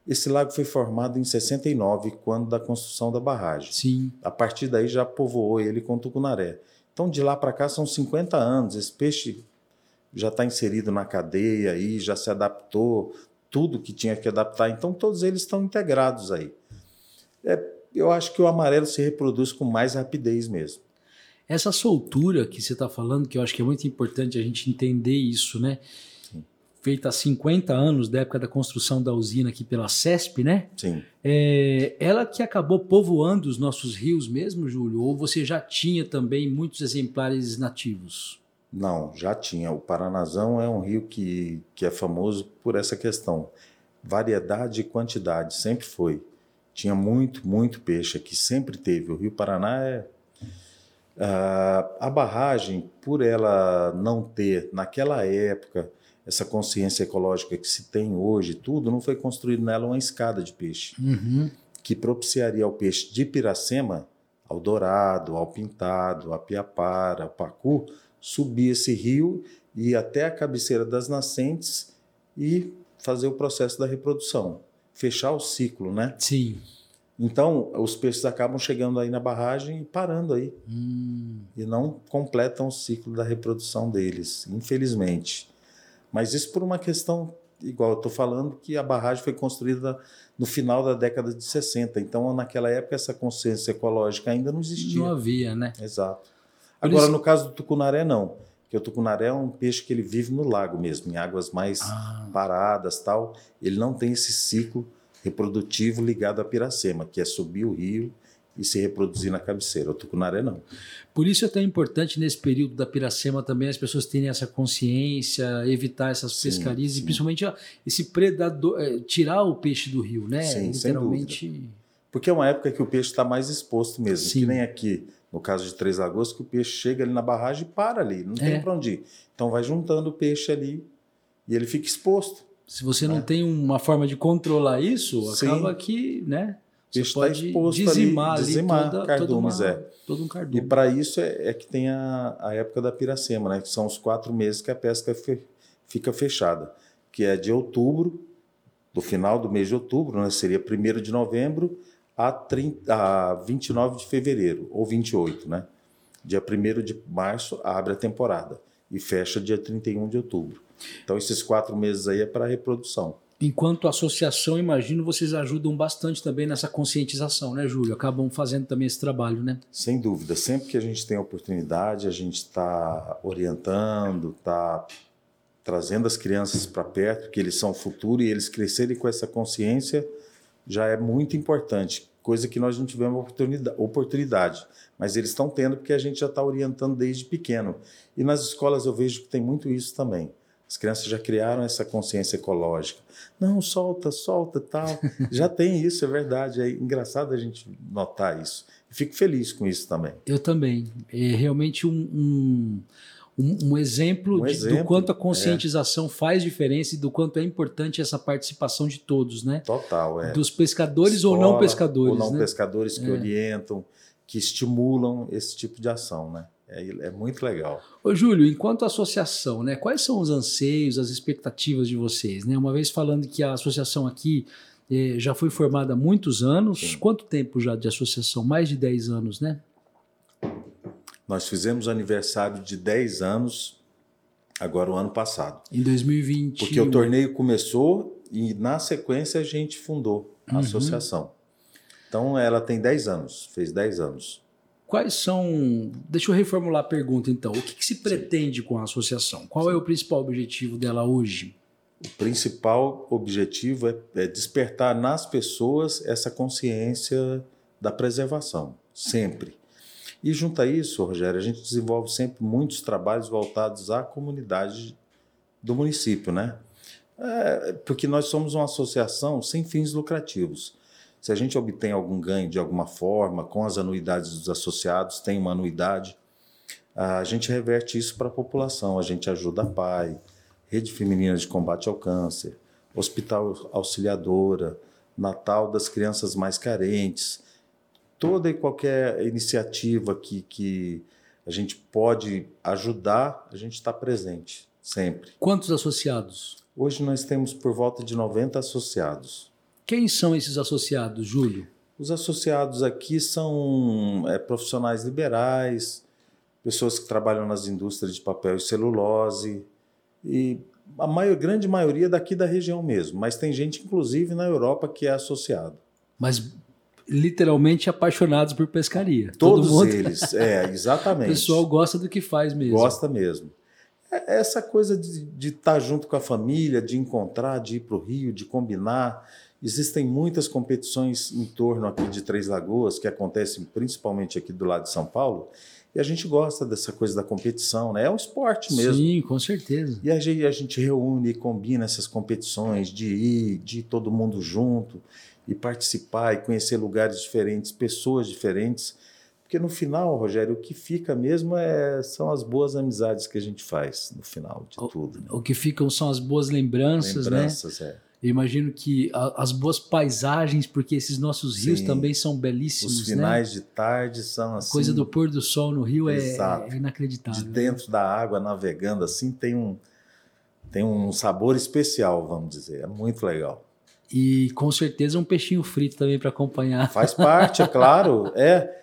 Esse lago foi formado em 69, quando da construção da barragem. Sim. A partir daí já povoou ele com tucunaré. Então de lá para cá são 50 anos. Esse peixe já está inserido na cadeia aí, já se adaptou, tudo que tinha que adaptar. Então todos eles estão integrados aí. É, eu acho que o amarelo se reproduz com mais rapidez mesmo. Essa soltura que você está falando, que eu acho que é muito importante a gente entender isso, né? Sim. Feita há 50 anos, da época da construção da usina aqui pela CESP, né? Sim. É, ela que acabou povoando os nossos rios mesmo, Júlio? Ou você já tinha também muitos exemplares nativos? Não, já tinha. O Paranazão é um rio que, que é famoso por essa questão. Variedade e quantidade, sempre foi. Tinha muito, muito peixe aqui, sempre teve. O Rio Paraná é. Uh, a barragem, por ela não ter, naquela época, essa consciência ecológica que se tem hoje, tudo, não foi construído nela uma escada de peixe, uhum. que propiciaria ao peixe de Piracema, ao Dourado, ao Pintado, a Piapara, ao Pacu, subir esse rio e ir até a cabeceira das nascentes e fazer o processo da reprodução fechar o ciclo, né? Sim. Então, os peixes acabam chegando aí na barragem e parando aí. Hum. E não completam o ciclo da reprodução deles, infelizmente. Mas isso por uma questão, igual eu estou falando, que a barragem foi construída no final da década de 60. Então, naquela época, essa consciência ecológica ainda não existia. Não havia, né? Exato. Agora, isso... no caso do tucunaré, não. Porque o tucunaré é um peixe que ele vive no lago mesmo, em águas mais ah. paradas tal. Ele não tem esse ciclo reprodutivo ligado à piracema, que é subir o rio e se reproduzir na cabeceira. O tucunaré não. Por isso é tão importante nesse período da piracema também as pessoas terem essa consciência, evitar essas sim, pescarias sim. e principalmente ó, esse predador, é, tirar o peixe do rio, né? Sim, Literalmente. Porque é uma época que o peixe está mais exposto mesmo, sim. que nem aqui no caso de Três Lagoas, que o peixe chega ali na barragem e para ali, não tem é. para onde ir. Então vai juntando o peixe ali e ele fica exposto. Se você né? não tem uma forma de controlar isso, Sim. acaba que, né? Você tá pode exposto dizimar ali, dizimar ali toda, cardumes, toda uma, é. todo um cardume. E para isso é, é, que tem a, a época da piracema, né? Que são os quatro meses que a pesca fe, fica fechada, que é de outubro, do final do mês de outubro, né? Seria primeiro de novembro a, 30, a 29 de fevereiro, ou 28, né? Dia 1 de março abre a temporada e fecha dia 31 de outubro. Então, esses quatro meses aí é para reprodução. Enquanto associação, imagino, vocês ajudam bastante também nessa conscientização, né, Júlio? Acabam fazendo também esse trabalho, né? Sem dúvida. Sempre que a gente tem oportunidade, a gente está orientando, está trazendo as crianças para perto, porque eles são o futuro e eles crescerem com essa consciência já é muito importante coisa que nós não tivemos oportunidade, oportunidade. Mas eles estão tendo porque a gente já está orientando desde pequeno. E nas escolas eu vejo que tem muito isso também. As crianças já criaram essa consciência ecológica. Não, solta, solta, tal. já tem isso, é verdade. É engraçado a gente notar isso. Fico feliz com isso também. Eu também. É realmente um, um um, um exemplo, um de, exemplo do quanto a conscientização é. faz diferença e do quanto é importante essa participação de todos, né? Total, é. Dos pescadores Escola, ou não pescadores. Ou não né? pescadores que é. orientam, que estimulam esse tipo de ação, né? É, é, muito legal. Ô, Júlio, enquanto associação, né, quais são os anseios, as expectativas de vocês? Né? Uma vez falando que a associação aqui eh, já foi formada há muitos anos, Sim. quanto tempo já de associação? Mais de 10 anos, né? Nós fizemos aniversário de 10 anos Agora, o ano passado. Em 2020. Porque o torneio começou e, na sequência, a gente fundou a Uhum. associação. Então, ela tem 10 anos, fez 10 anos. Quais são. Deixa eu reformular a pergunta então. O que, que se pretende com a associação? Qual é o principal objetivo dela hoje? O principal objetivo é, é despertar nas pessoas essa consciência da preservação, sempre. E junto a isso, Rogério, a gente desenvolve sempre muitos trabalhos voltados à comunidade do município, né? É, porque nós somos uma associação sem fins lucrativos. Se a gente obtém algum ganho de alguma forma, com as anuidades dos associados, tem uma anuidade, a gente reverte isso para a população. A gente ajuda a PAI, Rede Feminina de Combate ao Câncer, Hospital Auxiliadora, Natal das Crianças Mais Carentes. Toda e qualquer iniciativa que, que a gente pode ajudar, a gente está presente, sempre. Quantos associados? Hoje nós temos por volta de 90 associados. Quem são esses associados, Júlio? Os associados aqui são é, profissionais liberais, pessoas que trabalham nas indústrias de papel e celulose, e a maior, grande maioria daqui da região mesmo, mas tem gente, inclusive, na Europa que é associado. Mas literalmente apaixonados por pescaria. Todos Todo mundo... eles, é, O exatamente. pessoal gosta do que faz mesmo. Gosta mesmo. É essa coisa de estar junto com a família, de encontrar, de ir para o Rio, de combinar. Existem muitas competições em torno aqui de Três Lagoas, que acontecem principalmente aqui do lado de São Paulo, e a gente gosta dessa coisa da competição, né? É um esporte mesmo. Sim, com certeza. E a gente, a gente reúne e combina essas competições de ir, de ir todo mundo junto e participar e conhecer lugares diferentes, pessoas diferentes. Porque no final, Rogério, o que fica mesmo é, são as boas amizades que a gente faz no final de tudo. né? O que ficam são as boas lembranças, né? Lembranças, é. Eu imagino que a- as boas paisagens, porque esses nossos rios Sim. também são belíssimos, Os né? finais de tarde são assim. A coisa do pôr do sol no rio é, é inacreditável. de dentro da água navegando assim tem um tem um sabor especial, vamos dizer. É muito legal. E com certeza um peixinho frito também para acompanhar. Faz parte, é claro. É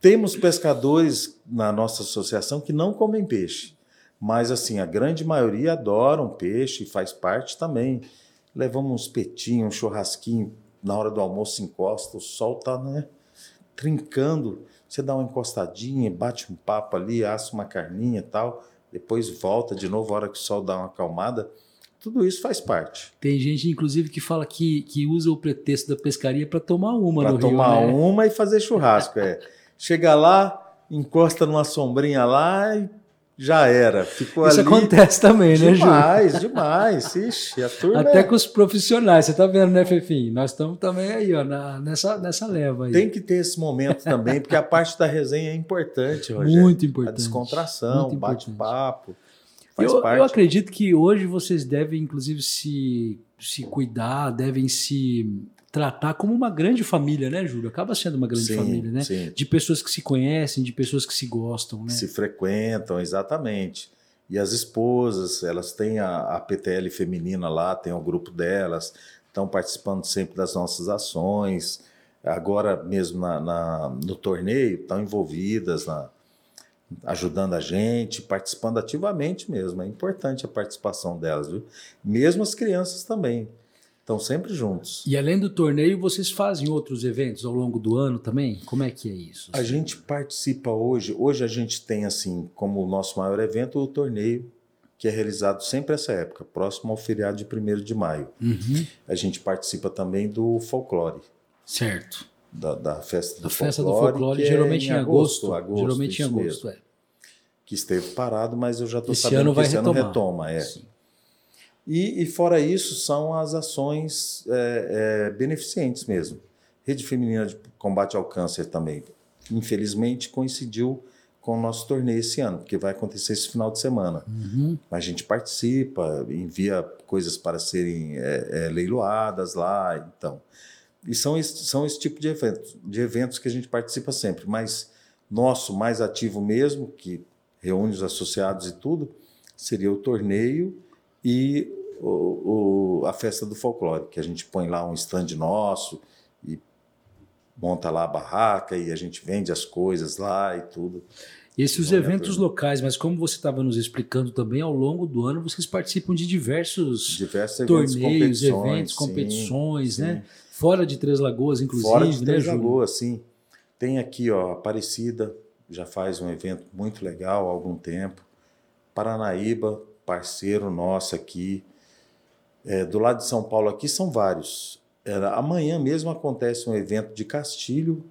temos pescadores na nossa associação que não comem peixe, mas assim a grande maioria adoram peixe e faz parte também. Levamos uns petinhos, um churrasquinho na hora do almoço encosta, o sol tá né, trincando. Você dá uma encostadinha, bate um papo ali, assa uma carninha e tal, depois volta de novo a hora que o sol dá uma acalmada. Tudo isso faz parte. Tem gente, inclusive, que fala que, que usa o pretexto da pescaria para tomar uma Para no tomar rio, né? uma e fazer churrasco. É. Chega lá, encosta numa sombrinha lá e já era. Ficou Isso ali. acontece também, né, Júlio? Demais, demais. Ixi, a turma Até é- com os profissionais, você tá vendo, né, Fefim? Nós estamos também aí, ó, na- nessa, nessa leva aí. tem que ter esse momento também, porque a parte da resenha é importante, Rogério. Muito A importante. descontração, Muito o importante. bate-papo. Faz Eu, parte. eu acredito que hoje vocês devem, inclusive, se, se cuidar, devem se tratar como uma grande família, né, Júlio? Acaba sendo uma grande Sim, família, né? sim. De pessoas que se conhecem, de pessoas que se gostam, né? se frequentam, exatamente. E as esposas, elas têm a, a PTL feminina lá, tem o grupo delas, estão participando sempre das nossas ações. Agora mesmo na, na- no torneio, estão envolvidas, na- ajudando a gente, participando ativamente mesmo. É importante a participação delas, viu? Mesmo as crianças também. Estão sempre juntos. E além do torneio, vocês fazem outros eventos ao longo do ano também? Como é que é isso? A gente participa hoje, hoje a gente tem assim como o nosso maior evento o torneio, que é realizado sempre essa época, próximo ao feriado de 1 de maio. Uhum, A gente participa também do folclore, certo. Da, da festa do A festa folclore. do folclore, que é geralmente em agosto. agosto, geralmente em agosto, é. Que esteve parado, mas eu já estou sabendo ano que vai esse ano retoma. É. Sim. E, e fora isso, são as ações é, é, beneficentes mesmo. Rede Feminina de Combate ao Câncer também. Infelizmente, coincidiu com o nosso torneio esse ano, porque vai acontecer esse final de semana. Uhum. A gente participa, envia coisas para serem é, é, leiloadas lá, então. E são esse, são esse tipo de eventos, de eventos que a gente participa sempre. Mas nosso mais ativo mesmo, que reúne os associados e tudo, seria o torneio e o, o- a festa do folclore, que a gente põe lá um stand nosso e monta lá a barraca e a gente vende as coisas lá e tudo. Esses eventos locais, mas como você estava nos explicando também, ao longo do ano vocês participam de diversos, diversos eventos, torneios, eventos, competições, sim, né? Sim. Fora de Três Lagoas, inclusive, Fora de né, Três Lagoas, sim. Tem aqui, ó, Aparecida, já faz um evento muito legal há algum tempo. Paranaíba, parceiro nosso aqui. É, do lado de São Paulo aqui são vários. É, amanhã mesmo acontece um evento de Castilho,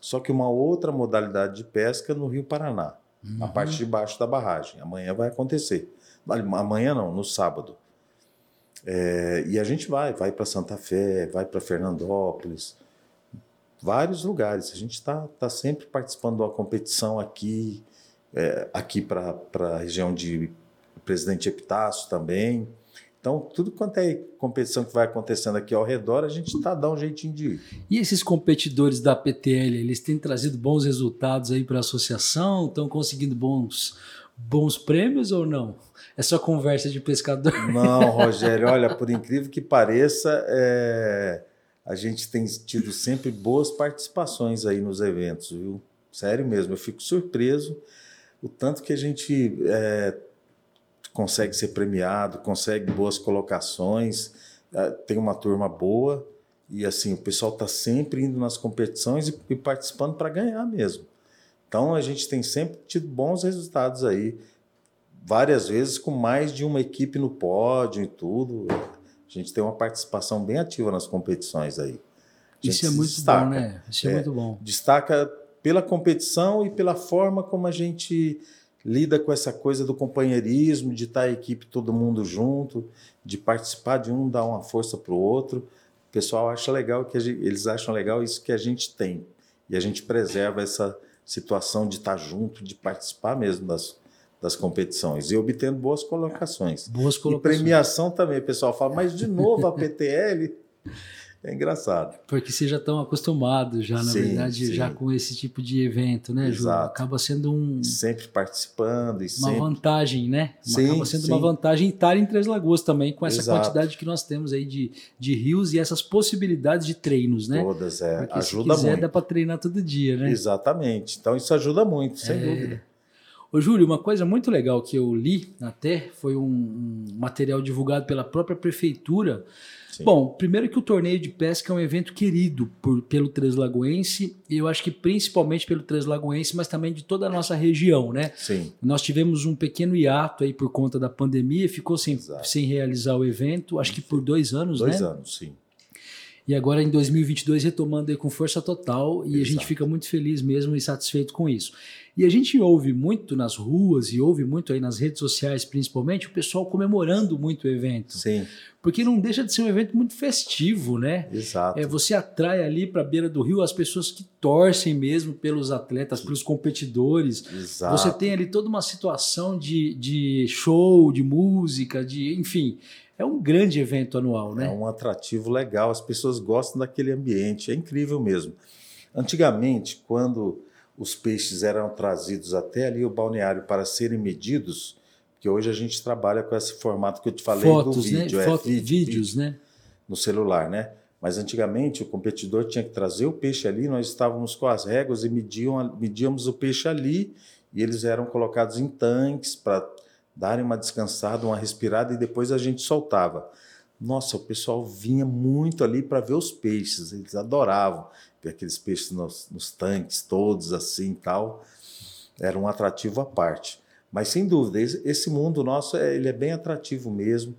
só que uma outra modalidade de pesca no Rio Paraná, uhum. na parte de baixo da barragem. Amanhã vai acontecer. Amanhã não, no sábado. É, e a gente vai, vai para Santa Fé, vai para Fernandópolis, vários lugares. A gente está tá sempre participando de uma competição aqui, é, aqui para a região de Presidente Epitácio também. Então, tudo quanto é competição que vai acontecendo aqui ao redor, a gente está dando um jeitinho de ir. E esses competidores da PTL, eles têm trazido bons resultados aí para a associação? Estão conseguindo bons, bons prêmios ou não? É só conversa de pescador? Não, Rogério, olha, por incrível que pareça, é... a gente tem tido sempre boas participações aí nos eventos, viu? Sério mesmo, eu fico surpreso o tanto que a gente é consegue ser premiado, consegue boas colocações, eh, tem uma turma boa e assim o pessoal está sempre indo nas competições e, e participando para ganhar mesmo. Então a gente tem sempre tido bons resultados aí, várias vezes com mais de uma equipe no pódio e tudo. A gente tem uma participação bem ativa nas competições aí. Isso é muito destaca, bom, né? Isso é, é muito bom. Destaca pela competição e pela forma como a gente lida com essa coisa do companheirismo, de estar a equipe todo mundo junto, de participar de um, dar uma força para o outro. O pessoal acha legal que gente, eles acham legal isso que a gente tem e a gente preserva essa situação de estar junto, de participar mesmo das, das competições e obtendo boas colocações. Boas colocações. E premiação também, o pessoal fala, mas de novo a PTL. É engraçado. Porque vocês já estão acostumados, já, na sim, verdade, sim. já com esse tipo de evento, né, Ju? Acaba sendo um. Sempre participando e Uma sempre... vantagem, né? Sim, Acaba sendo sim. uma vantagem estar em Três Lagoas também, com essa Exato. quantidade que nós temos aí de, de rios e essas possibilidades de treinos, né? Todas, é. Porque ajuda se quiser, muito. dá para treinar todo dia, né? Exatamente. Então isso ajuda muito, sem É. dúvida. Ô, Júlio, uma coisa muito legal que eu li até foi um, um material divulgado pela própria prefeitura. Sim. Bom, primeiro que o torneio de pesca é um evento querido por, pelo Treslagoense, e eu acho que principalmente pelo Treslagoense, mas também de toda a nossa região, né? Sim. Nós tivemos um pequeno hiato aí por conta da pandemia, ficou sem, Exato. sem realizar o evento, acho que por dois anos, Dois né? anos, sim. E agora em 2022 retomando aí com força total e a gente Exato. fica muito feliz mesmo e satisfeito com isso. E a gente ouve muito nas ruas e ouve muito aí nas redes sociais principalmente o pessoal comemorando muito o evento, Sim, porque não deixa de ser um evento muito festivo, né? exato. É, você atrai ali para a beira do rio as pessoas que torcem mesmo pelos atletas, pelos competidores. Exato. Você tem ali toda uma situação de, de show, de música, de enfim, é um grande evento anual, né? É um atrativo legal, as pessoas gostam daquele ambiente, é incrível mesmo. Antigamente, quando os peixes eram trazidos até ali o balneário para serem medidos, que hoje a gente trabalha com esse formato que eu te falei Fotos, do vídeo, né? é Foto, vídeo, vídeos, né? no celular, né? Mas antigamente o competidor tinha que trazer o peixe ali, nós estávamos com as réguas e mediam, medíamos o peixe ali e eles eram colocados em tanques para darem uma descansada, uma respirada e depois a gente soltava. Nossa, o pessoal vinha muito ali para ver os peixes, eles adoravam ver aqueles peixes nos, nos tanques todos assim tal. Era um atrativo à parte. Mas sem dúvida, esse, mundo nosso é, ele é bem atrativo mesmo.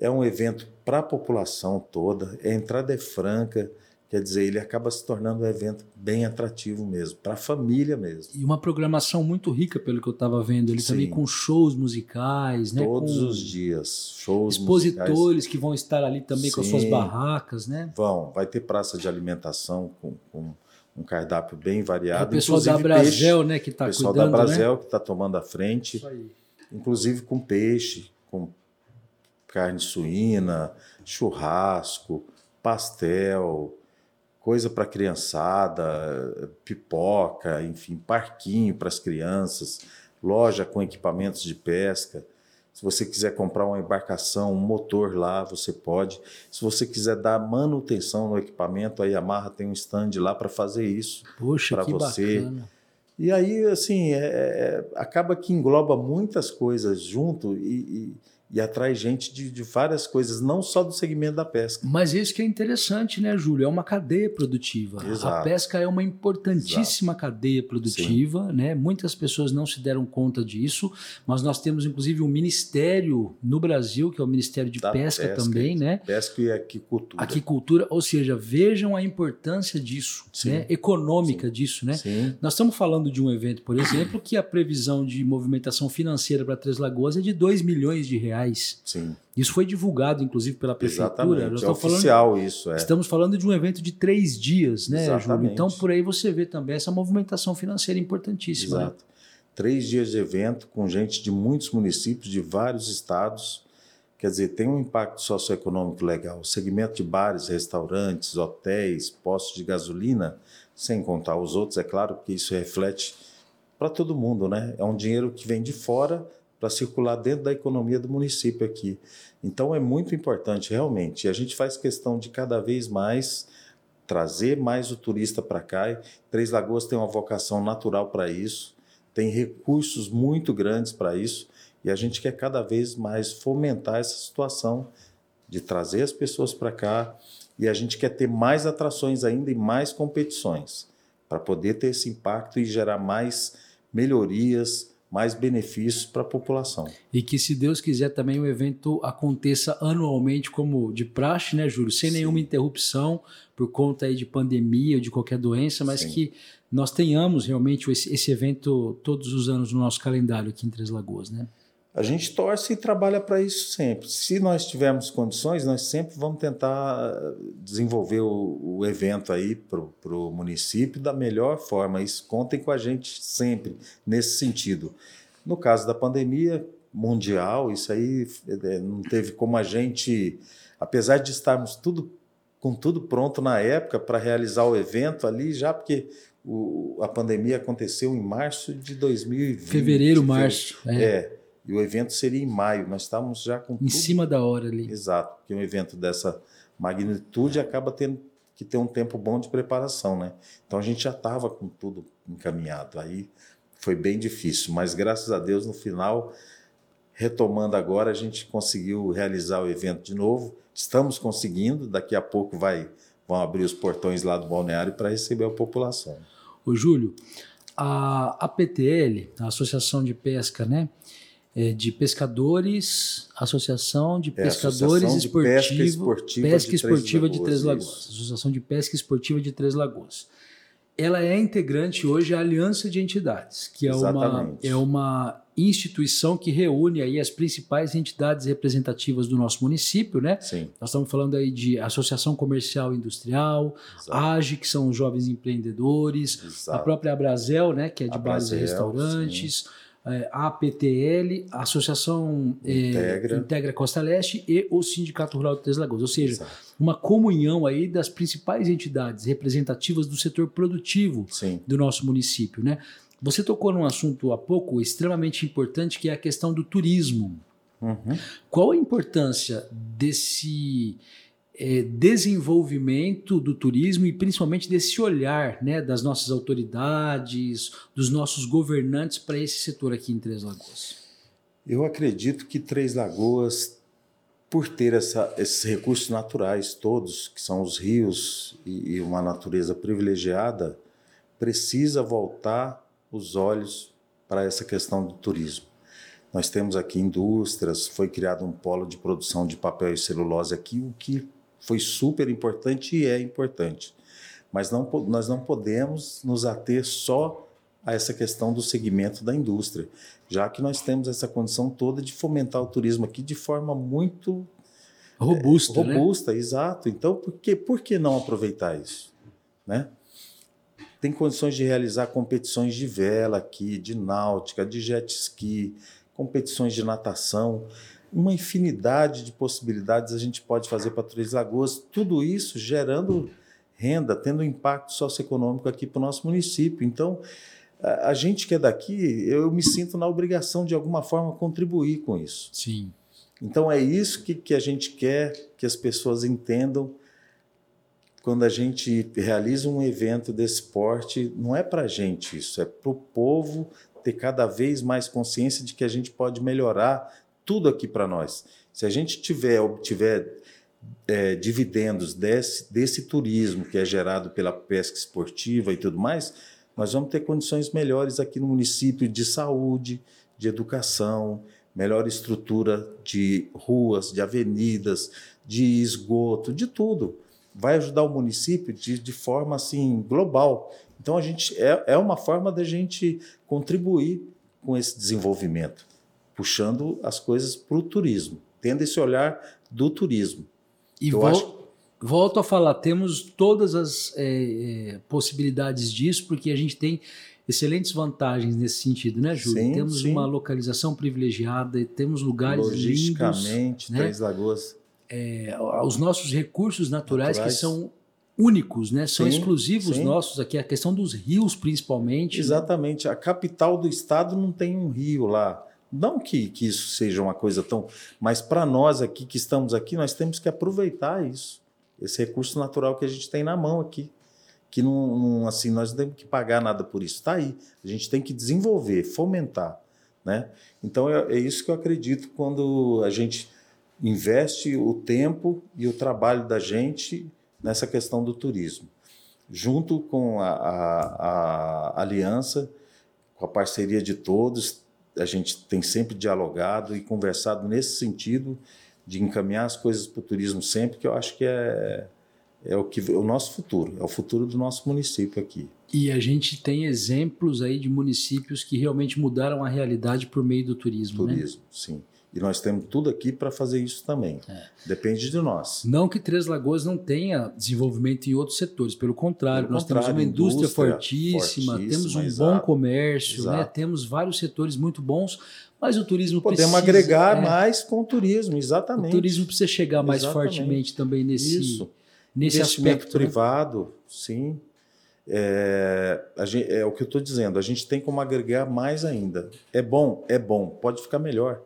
É um evento para a população toda, a entrada é franca, quer dizer, ele acaba se tornando um evento bem atrativo mesmo, para a família mesmo. E uma programação muito rica, pelo que eu estava vendo ali, também Sim. com shows musicais, né? Todos com os dias, shows musicais. expositores que vão estar ali também com as suas Sim. barracas, né? Vão, vai ter praça de alimentação com, com um cardápio bem É variado. o pessoal da inclusive Brasel, peixe. né, que está O pessoal cuidando, da né? Brasel que está tomando a frente, Isso aí. inclusive com peixe, com carne suína, churrasco, pastel, coisa para criançada, pipoca, enfim, parquinho para as crianças, loja com equipamentos de pesca. Se você quiser comprar uma embarcação, um motor lá, você pode. Se você quiser dar manutenção no equipamento, a Yamaha tem um stand lá para fazer isso. Para você. bacana. E aí, assim, é, é, acaba que engloba muitas coisas junto e, e, e atrai gente de, de, várias coisas, não só do segmento da pesca. Mas isso que é interessante, né, Júlio? É uma cadeia produtiva. Exato. A pesca é uma importantíssima Exato. cadeia produtiva, Sim. né? Muitas pessoas não se deram conta disso, mas nós temos inclusive um ministério no Brasil, que é o Ministério de pesca, pesca, também, né? Pesca e aquicultura. Aquicultura, ou seja, vejam a importância disso, Sim. né? Econômica Sim. disso, né? Sim. Nós estamos falando de um evento, por exemplo, que a previsão de movimentação financeira para Três Lagoas é de 2 milhões de reais reais. Sim. Isso foi divulgado, inclusive, pela prefeitura. Exatamente. é oficial falando, isso. É. Estamos falando de um evento de três dias, né, Exatamente. Júlio? Então, por aí você vê também essa movimentação financeira importantíssima. Exato. Né? Três dias de evento com gente de muitos municípios, de vários estados. Quer dizer, tem um impacto socioeconômico legal. O segmento de bares, restaurantes, hotéis, postos de gasolina, sem contar os outros, é claro que isso reflete para todo mundo, né? É um dinheiro que vem de fora para circular dentro da economia do município aqui. Então é muito importante, realmente. E a gente faz questão de cada vez mais trazer mais o turista para cá. Três Lagoas tem uma vocação natural para isso, tem recursos muito grandes para isso, e a gente quer cada vez mais fomentar essa situação de trazer as pessoas para cá, e a gente quer ter mais atrações ainda e mais competições, para poder ter esse impacto e gerar mais melhorias, mais benefícios para a população. E que, se Deus quiser, também o evento aconteça anualmente, como de praxe, né, Júlio? Sem Sim. nenhuma interrupção por conta aí de pandemia ou de qualquer doença, mas Sim. que nós tenhamos realmente esse, esse evento todos os anos no nosso calendário aqui em Três Lagoas, né? A gente torce e trabalha para isso sempre. Se nós tivermos condições, nós sempre vamos tentar desenvolver o, o evento aí para o município da melhor forma. Isso contem com a gente sempre nesse sentido. No caso da pandemia mundial, isso aí é, não teve como a gente, apesar de estarmos tudo com tudo pronto na época para realizar o evento ali, já porque o, a pandemia aconteceu em março de 2020. Fevereiro, março. É. é e o evento seria em maio. Nós estávamos já com. Em tudo... cima da hora ali. Exato, porque um evento dessa magnitude acaba tendo que ter um tempo bom de preparação, né? Então a gente já estava com tudo encaminhado. Aí foi bem difícil, mas graças a Deus no final, retomando agora, a gente conseguiu realizar o evento de novo. Estamos conseguindo, daqui a pouco vai vão abrir os portões lá do balneário para receber a população. O Júlio, a APTL, a Associação de Pesca, né? É, de pescadores, Associação de Pescadores é, de Pesca Esportiva, pesca de, esportiva Três de Três Lagoas. Associação de Pesca Esportiva de Três Lagoas. Ela é integrante hoje à Aliança de Entidades, que é uma, é uma instituição que reúne aí as principais entidades representativas do nosso município, né? Sim. Nós estamos falando aí de Associação Comercial e Industrial, Exato. AGE, que são os jovens empreendedores, Exato. a própria Abrazel, né, que é de bares e restaurantes. Sim é, a APTL, a Associação Integra. É, Integra Costa Leste e o Sindicato Rural de Três Lagoas. Ou seja, Exato. uma comunhão aí das principais entidades representativas do setor produtivo Sim. do nosso município. Né? Você tocou num assunto há pouco extremamente importante que é a questão do turismo. Uhum. Qual a importância desse é, desenvolvimento do turismo e principalmente desse olhar né, das nossas autoridades, dos nossos governantes para esse setor aqui em Três Lagoas? Eu acredito que Três Lagoas, por ter essa, esses recursos naturais todos, que são os rios e, e uma natureza privilegiada, precisa voltar os olhos para essa questão do turismo. Nós temos aqui indústrias, foi criado um polo de produção de papel e celulose aqui, o que foi super importante e é importante. Mas não, nós não podemos nos ater só a essa questão do segmento da indústria, já que nós temos essa condição toda de fomentar o turismo aqui de forma muito robusta, é, robusta, né? exato. Então, por que, por que não aproveitar isso, né? Tem condições de realizar competições de vela aqui, de náutica, de jet ski, competições de natação uma infinidade de possibilidades a gente pode fazer para Três Lagoas, tudo isso gerando renda, tendo impacto socioeconômico aqui para o nosso município. Então, a, a gente que é daqui, eu me sinto na obrigação de alguma forma contribuir com isso. Sim. Então é isso que, que a gente quer que as pessoas entendam quando a gente realiza um evento desse porte, não é para a gente isso, é para o povo ter cada vez mais consciência de que a gente pode melhorar tudo aqui para nós. Se a gente tiver, obtiver é, dividendos desse, desse turismo que é gerado pela pesca esportiva e tudo mais, nós vamos ter condições melhores aqui no município de saúde, de educação, melhor estrutura de ruas, de avenidas, de esgoto, de tudo. Vai ajudar o município de, de forma assim global. Então a gente é, é uma forma da gente contribuir com esse desenvolvimento, puxando as coisas para o turismo, tendo esse olhar do turismo. E vo acho... volto a falar, temos todas as é, é, possibilidades disso, porque a gente tem excelentes vantagens nesse sentido, né, Júlio? Sim, temos sim. uma localização privilegiada, temos lugares Logisticamente, lindos, Três né? Lagoas. É, os nossos recursos naturais, naturais, que são únicos, né? São sim, exclusivos nossos aqui, a questão dos rios principalmente. Né? Exatamente. Né? A capital do estado não tem um rio lá. Não que, que isso seja uma coisa tão. Mas para nós aqui que estamos aqui, nós temos que aproveitar isso. Esse recurso natural que a gente tem na mão aqui que não, não, assim nós não temos que pagar nada por isso. Está aí. A gente tem que desenvolver, fomentar, né? Então é, é, isso que eu acredito quando a gente investe o tempo e o trabalho da gente nessa questão do turismo, junto com a, a, a aliança, com a parceria de todos. A gente tem sempre dialogado e conversado nesse sentido de encaminhar as coisas para o turismo sempre, que eu acho que é é o que o nosso futuro, é o futuro do nosso município aqui. E a gente tem exemplos aí de municípios que realmente mudaram a realidade por meio do turismo, né? Turismo, né? sim. E nós temos tudo aqui para fazer isso também. É. Depende de nós. Não que Três Lagoas não tenha desenvolvimento em outros setores, pelo contrário, pelo nós contrário, temos uma indústria, indústria fortíssima, fortíssima, temos um exato, bom comércio, né? temos vários setores muito bons, mas o turismo Podemos precisa, agregar é, mais com o turismo, exatamente. O turismo precisa chegar mais exatamente. fortemente também nesse, isso nesse aspecto. Né? privado, né? sim. É, gente, é o que eu estou dizendo, a gente tem como agregar mais ainda. É bom? É bom, pode ficar melhor.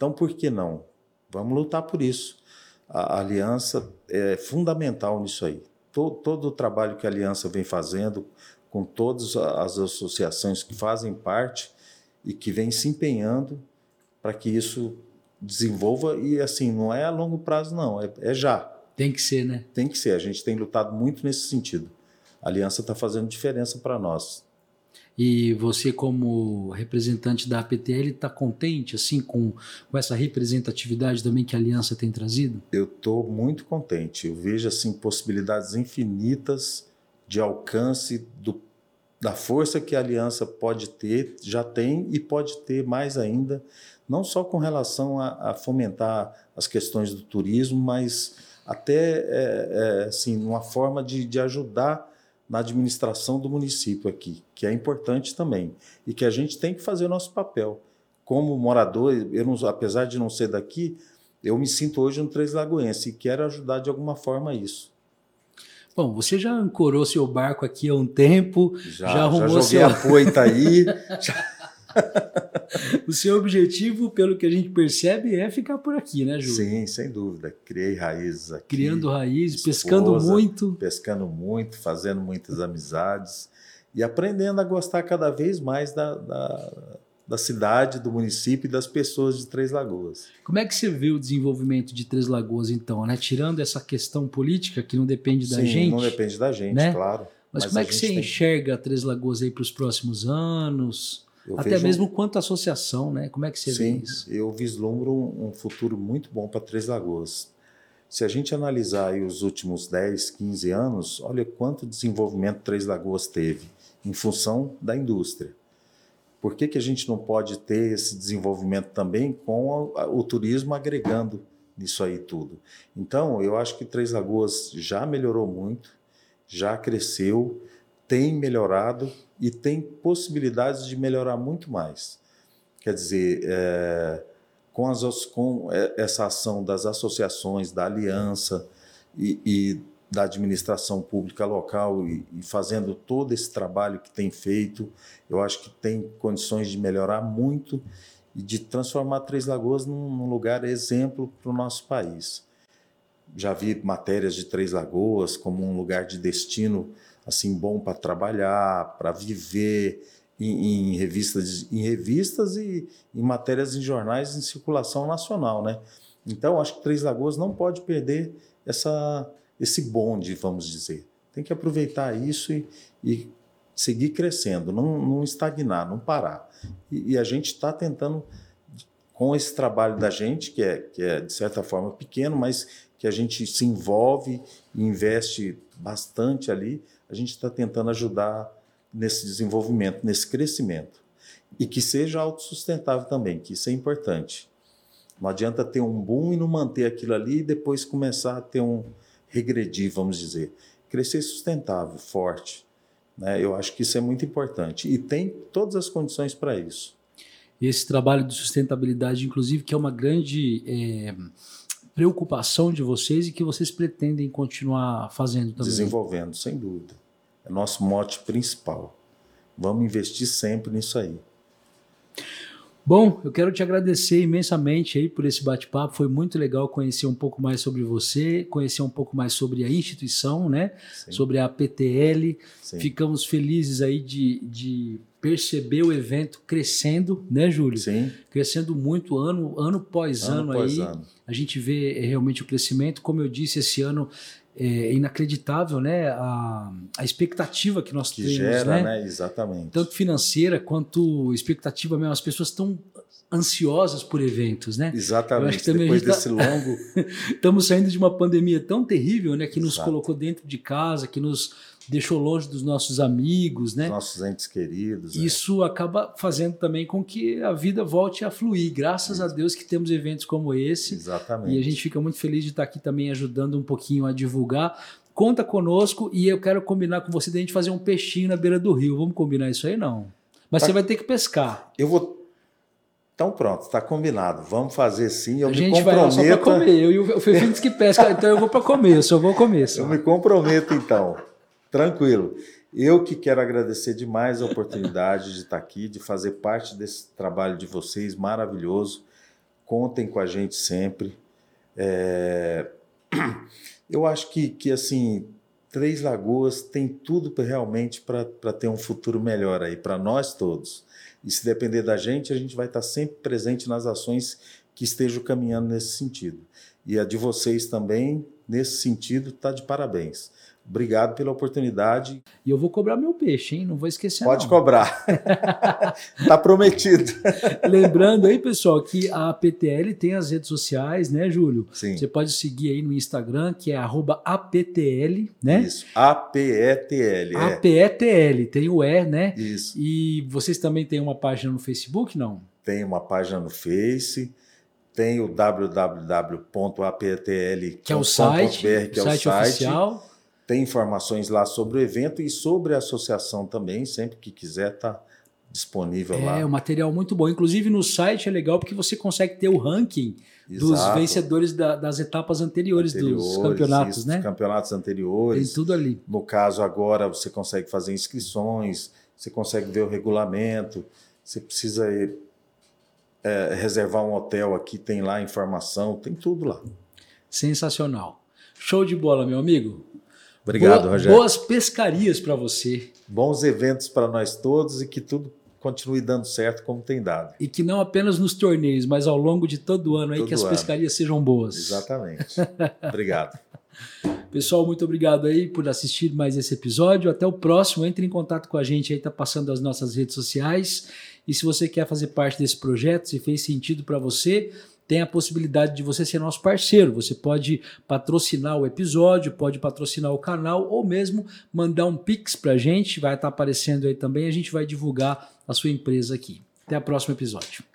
Então, por que não? Vamos lutar por isso. A, aliança é fundamental nisso aí. Todo, todo o trabalho que a aliança vem fazendo, com todas as associações que fazem parte e que vem se empenhando para que isso desenvolva e assim não é a longo prazo não é, é já tem que ser, né? Tem que ser. A gente tem lutado muito nesse sentido. A aliança está fazendo diferença para nós. E você, como representante da APTL, está contente assim com, com essa representatividade também que a aliança tem trazido? Eu estou muito contente. Eu vejo assim possibilidades infinitas de alcance do, da força que a aliança pode ter, já tem e pode ter mais ainda, não só com relação a, a fomentar as questões do turismo, mas até é, é, assim, uma forma de, de ajudar na administração do município aqui, que é importante também e que a gente tem que fazer o nosso papel. Como morador, eu não, apesar de não ser daqui, eu me sinto hoje um Três Lagoense e quero ajudar de alguma forma isso. Bom, você já ancorou seu barco aqui há um tempo, já, já arrumou já joguei seu... a poita aí. já... o seu objetivo, pelo que a gente percebe, é ficar por aqui, né, Ju? Sim, sem dúvida. Criei raízes aqui. Criando raízes, esposa, pescando muito. Pescando muito, fazendo muitas amizades e aprendendo a gostar cada vez mais da, da, da, cidade, do município e das pessoas de Três Lagoas. Como é que você vê o desenvolvimento de Três Lagoas, então, né? Tirando essa questão política que não depende da Sim, gente. Não depende da gente, né? claro. Mas, Mas como é que você tem... enxerga Três Lagoas aí para os próximos anos? Eu Até vejo... mesmo quanto associação, né? Como é que você Sim, vê isso? Eu vislumbro um futuro muito bom para Três Lagoas. Se a gente analisar os últimos 10, 15 anos, olha quanto desenvolvimento Três Lagoas teve em função da indústria. Por que, que a gente não pode ter esse desenvolvimento também com a, o turismo agregando nisso aí tudo? Então, eu acho que Três Lagoas já melhorou muito, já cresceu, tem melhorado e tem possibilidades de melhorar muito mais. Quer dizer, é, com, as, com essa ação das associações, da aliança e, e da administração pública local e, e, fazendo todo esse trabalho que tem feito, eu acho que tem condições de melhorar muito e de transformar Três Lagoas num, num lugar exemplo para o nosso país. Já vi matérias de Três Lagoas como um lugar de destino assim bom para trabalhar, para viver em, em, revistas, em revistas e em matérias em jornais em circulação nacional, né? Então acho que Três Lagoas não pode perder essa esse bonde, vamos dizer. Tem que aproveitar isso e, e seguir crescendo, não, não, estagnar, não parar. E, e a gente está tentando, com esse trabalho da gente, que é, que é de certa forma pequeno, mas que a gente se envolve e investe bastante ali, a gente está tentando ajudar nesse desenvolvimento, nesse crescimento. E que seja autossustentável também, que isso é importante. Não adianta ter um boom e não manter aquilo ali e depois começar a ter um, regredir, vamos dizer. Crescer sustentável, forte. Né? Eu acho que isso é muito importante e tem todas as condições para isso. Esse trabalho de sustentabilidade, inclusive, que é uma grande é, preocupação de vocês e que vocês pretendem continuar fazendo também. Desenvolvendo, sem dúvida. É nosso mote principal. Vamos investir sempre nisso aí. Bom, eu quero te agradecer imensamente aí por esse bate-papo. Foi muito legal conhecer um pouco mais sobre você, conhecer um pouco mais sobre a instituição, né? Sim. Sobre a PTL. Sim. Ficamos felizes aí de, de perceber o evento crescendo, né, Júlio? Sim. Crescendo muito ano, ano após ano, ano aí. Ano. A gente vê eh, realmente o crescimento. Como eu disse, esse ano é inacreditável, né? A, a expectativa que nós que temos, gera, né? né? Exatamente. Tanto financeira quanto expectativa mesmo. As pessoas estão ansiosas por eventos, né? Exatamente. Depois tá desse tá... longo, estamos saindo de uma pandemia tão terrível, né? Que nos Exato. colocou dentro de casa, que nos deixou longe dos nossos amigos, né? Nossos entes queridos. Né? Isso é. acaba fazendo também com que a vida volte a fluir. Graças a Deus que temos eventos como esse. Exatamente. E a gente fica muito feliz de estar aqui também ajudando um pouquinho a divulgar. Conta conosco e eu quero combinar com você da gente fazer um peixinho na beira do rio. Vamos combinar isso aí não? Mas tá. você vai ter que pescar. Eu vou então pronto, está combinado. Vamos fazer sim. Eu a me gente comprometo. vai só para comer. Eu e o Fefinho que pesca, então eu vou para comer. Eu só vou comer. Só. Eu me comprometo então. Tranquilo. Eu que quero agradecer demais a oportunidade de estar aqui, de fazer parte desse trabalho de vocês maravilhoso. Contem com a gente sempre. É... Eu acho que, que assim, Três Lagoas tem tudo realmente para ter um futuro melhor aí, para nós todos. E se depender da gente, a gente vai estar sempre presente nas ações que estejam caminhando nesse sentido. E a de vocês também, nesse sentido, está de parabéns. Obrigado pela oportunidade. E eu vou cobrar meu peixe, hein? Não vou esquecer. Pode não. cobrar. tá prometido. Lembrando aí, pessoal, que a PTL tem as redes sociais, né, Júlio? Sim. Você pode seguir aí no Instagram, que é APTL, né? Isso. APETL. É. APETL, tem o E, né? Isso. E vocês também têm uma página no Facebook, não? Tem uma página no Face tem o www.aptl.com.br, que é o site, que é o site, site oficial. Tem informações lá sobre o evento e sobre a associação também, sempre que quiser tá disponível é, lá. É, um material muito bom. Inclusive no site é legal porque você consegue ter o ranking Exato. dos vencedores da, das etapas anteriores, anteriores dos campeonatos, isso, né? Dos campeonatos anteriores. Tem tudo ali. No caso agora você consegue fazer inscrições, você consegue ver o regulamento, você precisa é, reservar um hotel aqui, tem lá informação, tem tudo lá. Sensacional. Show de bola, meu amigo. Obrigado, Boa, Rogério. Boas pescarias para você. Bons eventos para nós todos e que tudo continue dando certo como tem dado. E que não apenas nos torneios, mas ao longo de todo o ano aí todo que as ano. pescarias sejam boas. Exatamente. obrigado. Pessoal, muito obrigado aí por assistir mais esse episódio. Até o próximo. Entre em contato com a gente aí, tá passando as nossas redes sociais. E se você quer fazer parte desse projeto, se fez sentido para você, tem a possibilidade de você ser nosso parceiro. Você pode patrocinar o episódio, pode patrocinar o canal ou mesmo mandar um pix para a gente, vai estar tá aparecendo aí também. A gente vai divulgar a sua empresa aqui. Até o próximo episódio.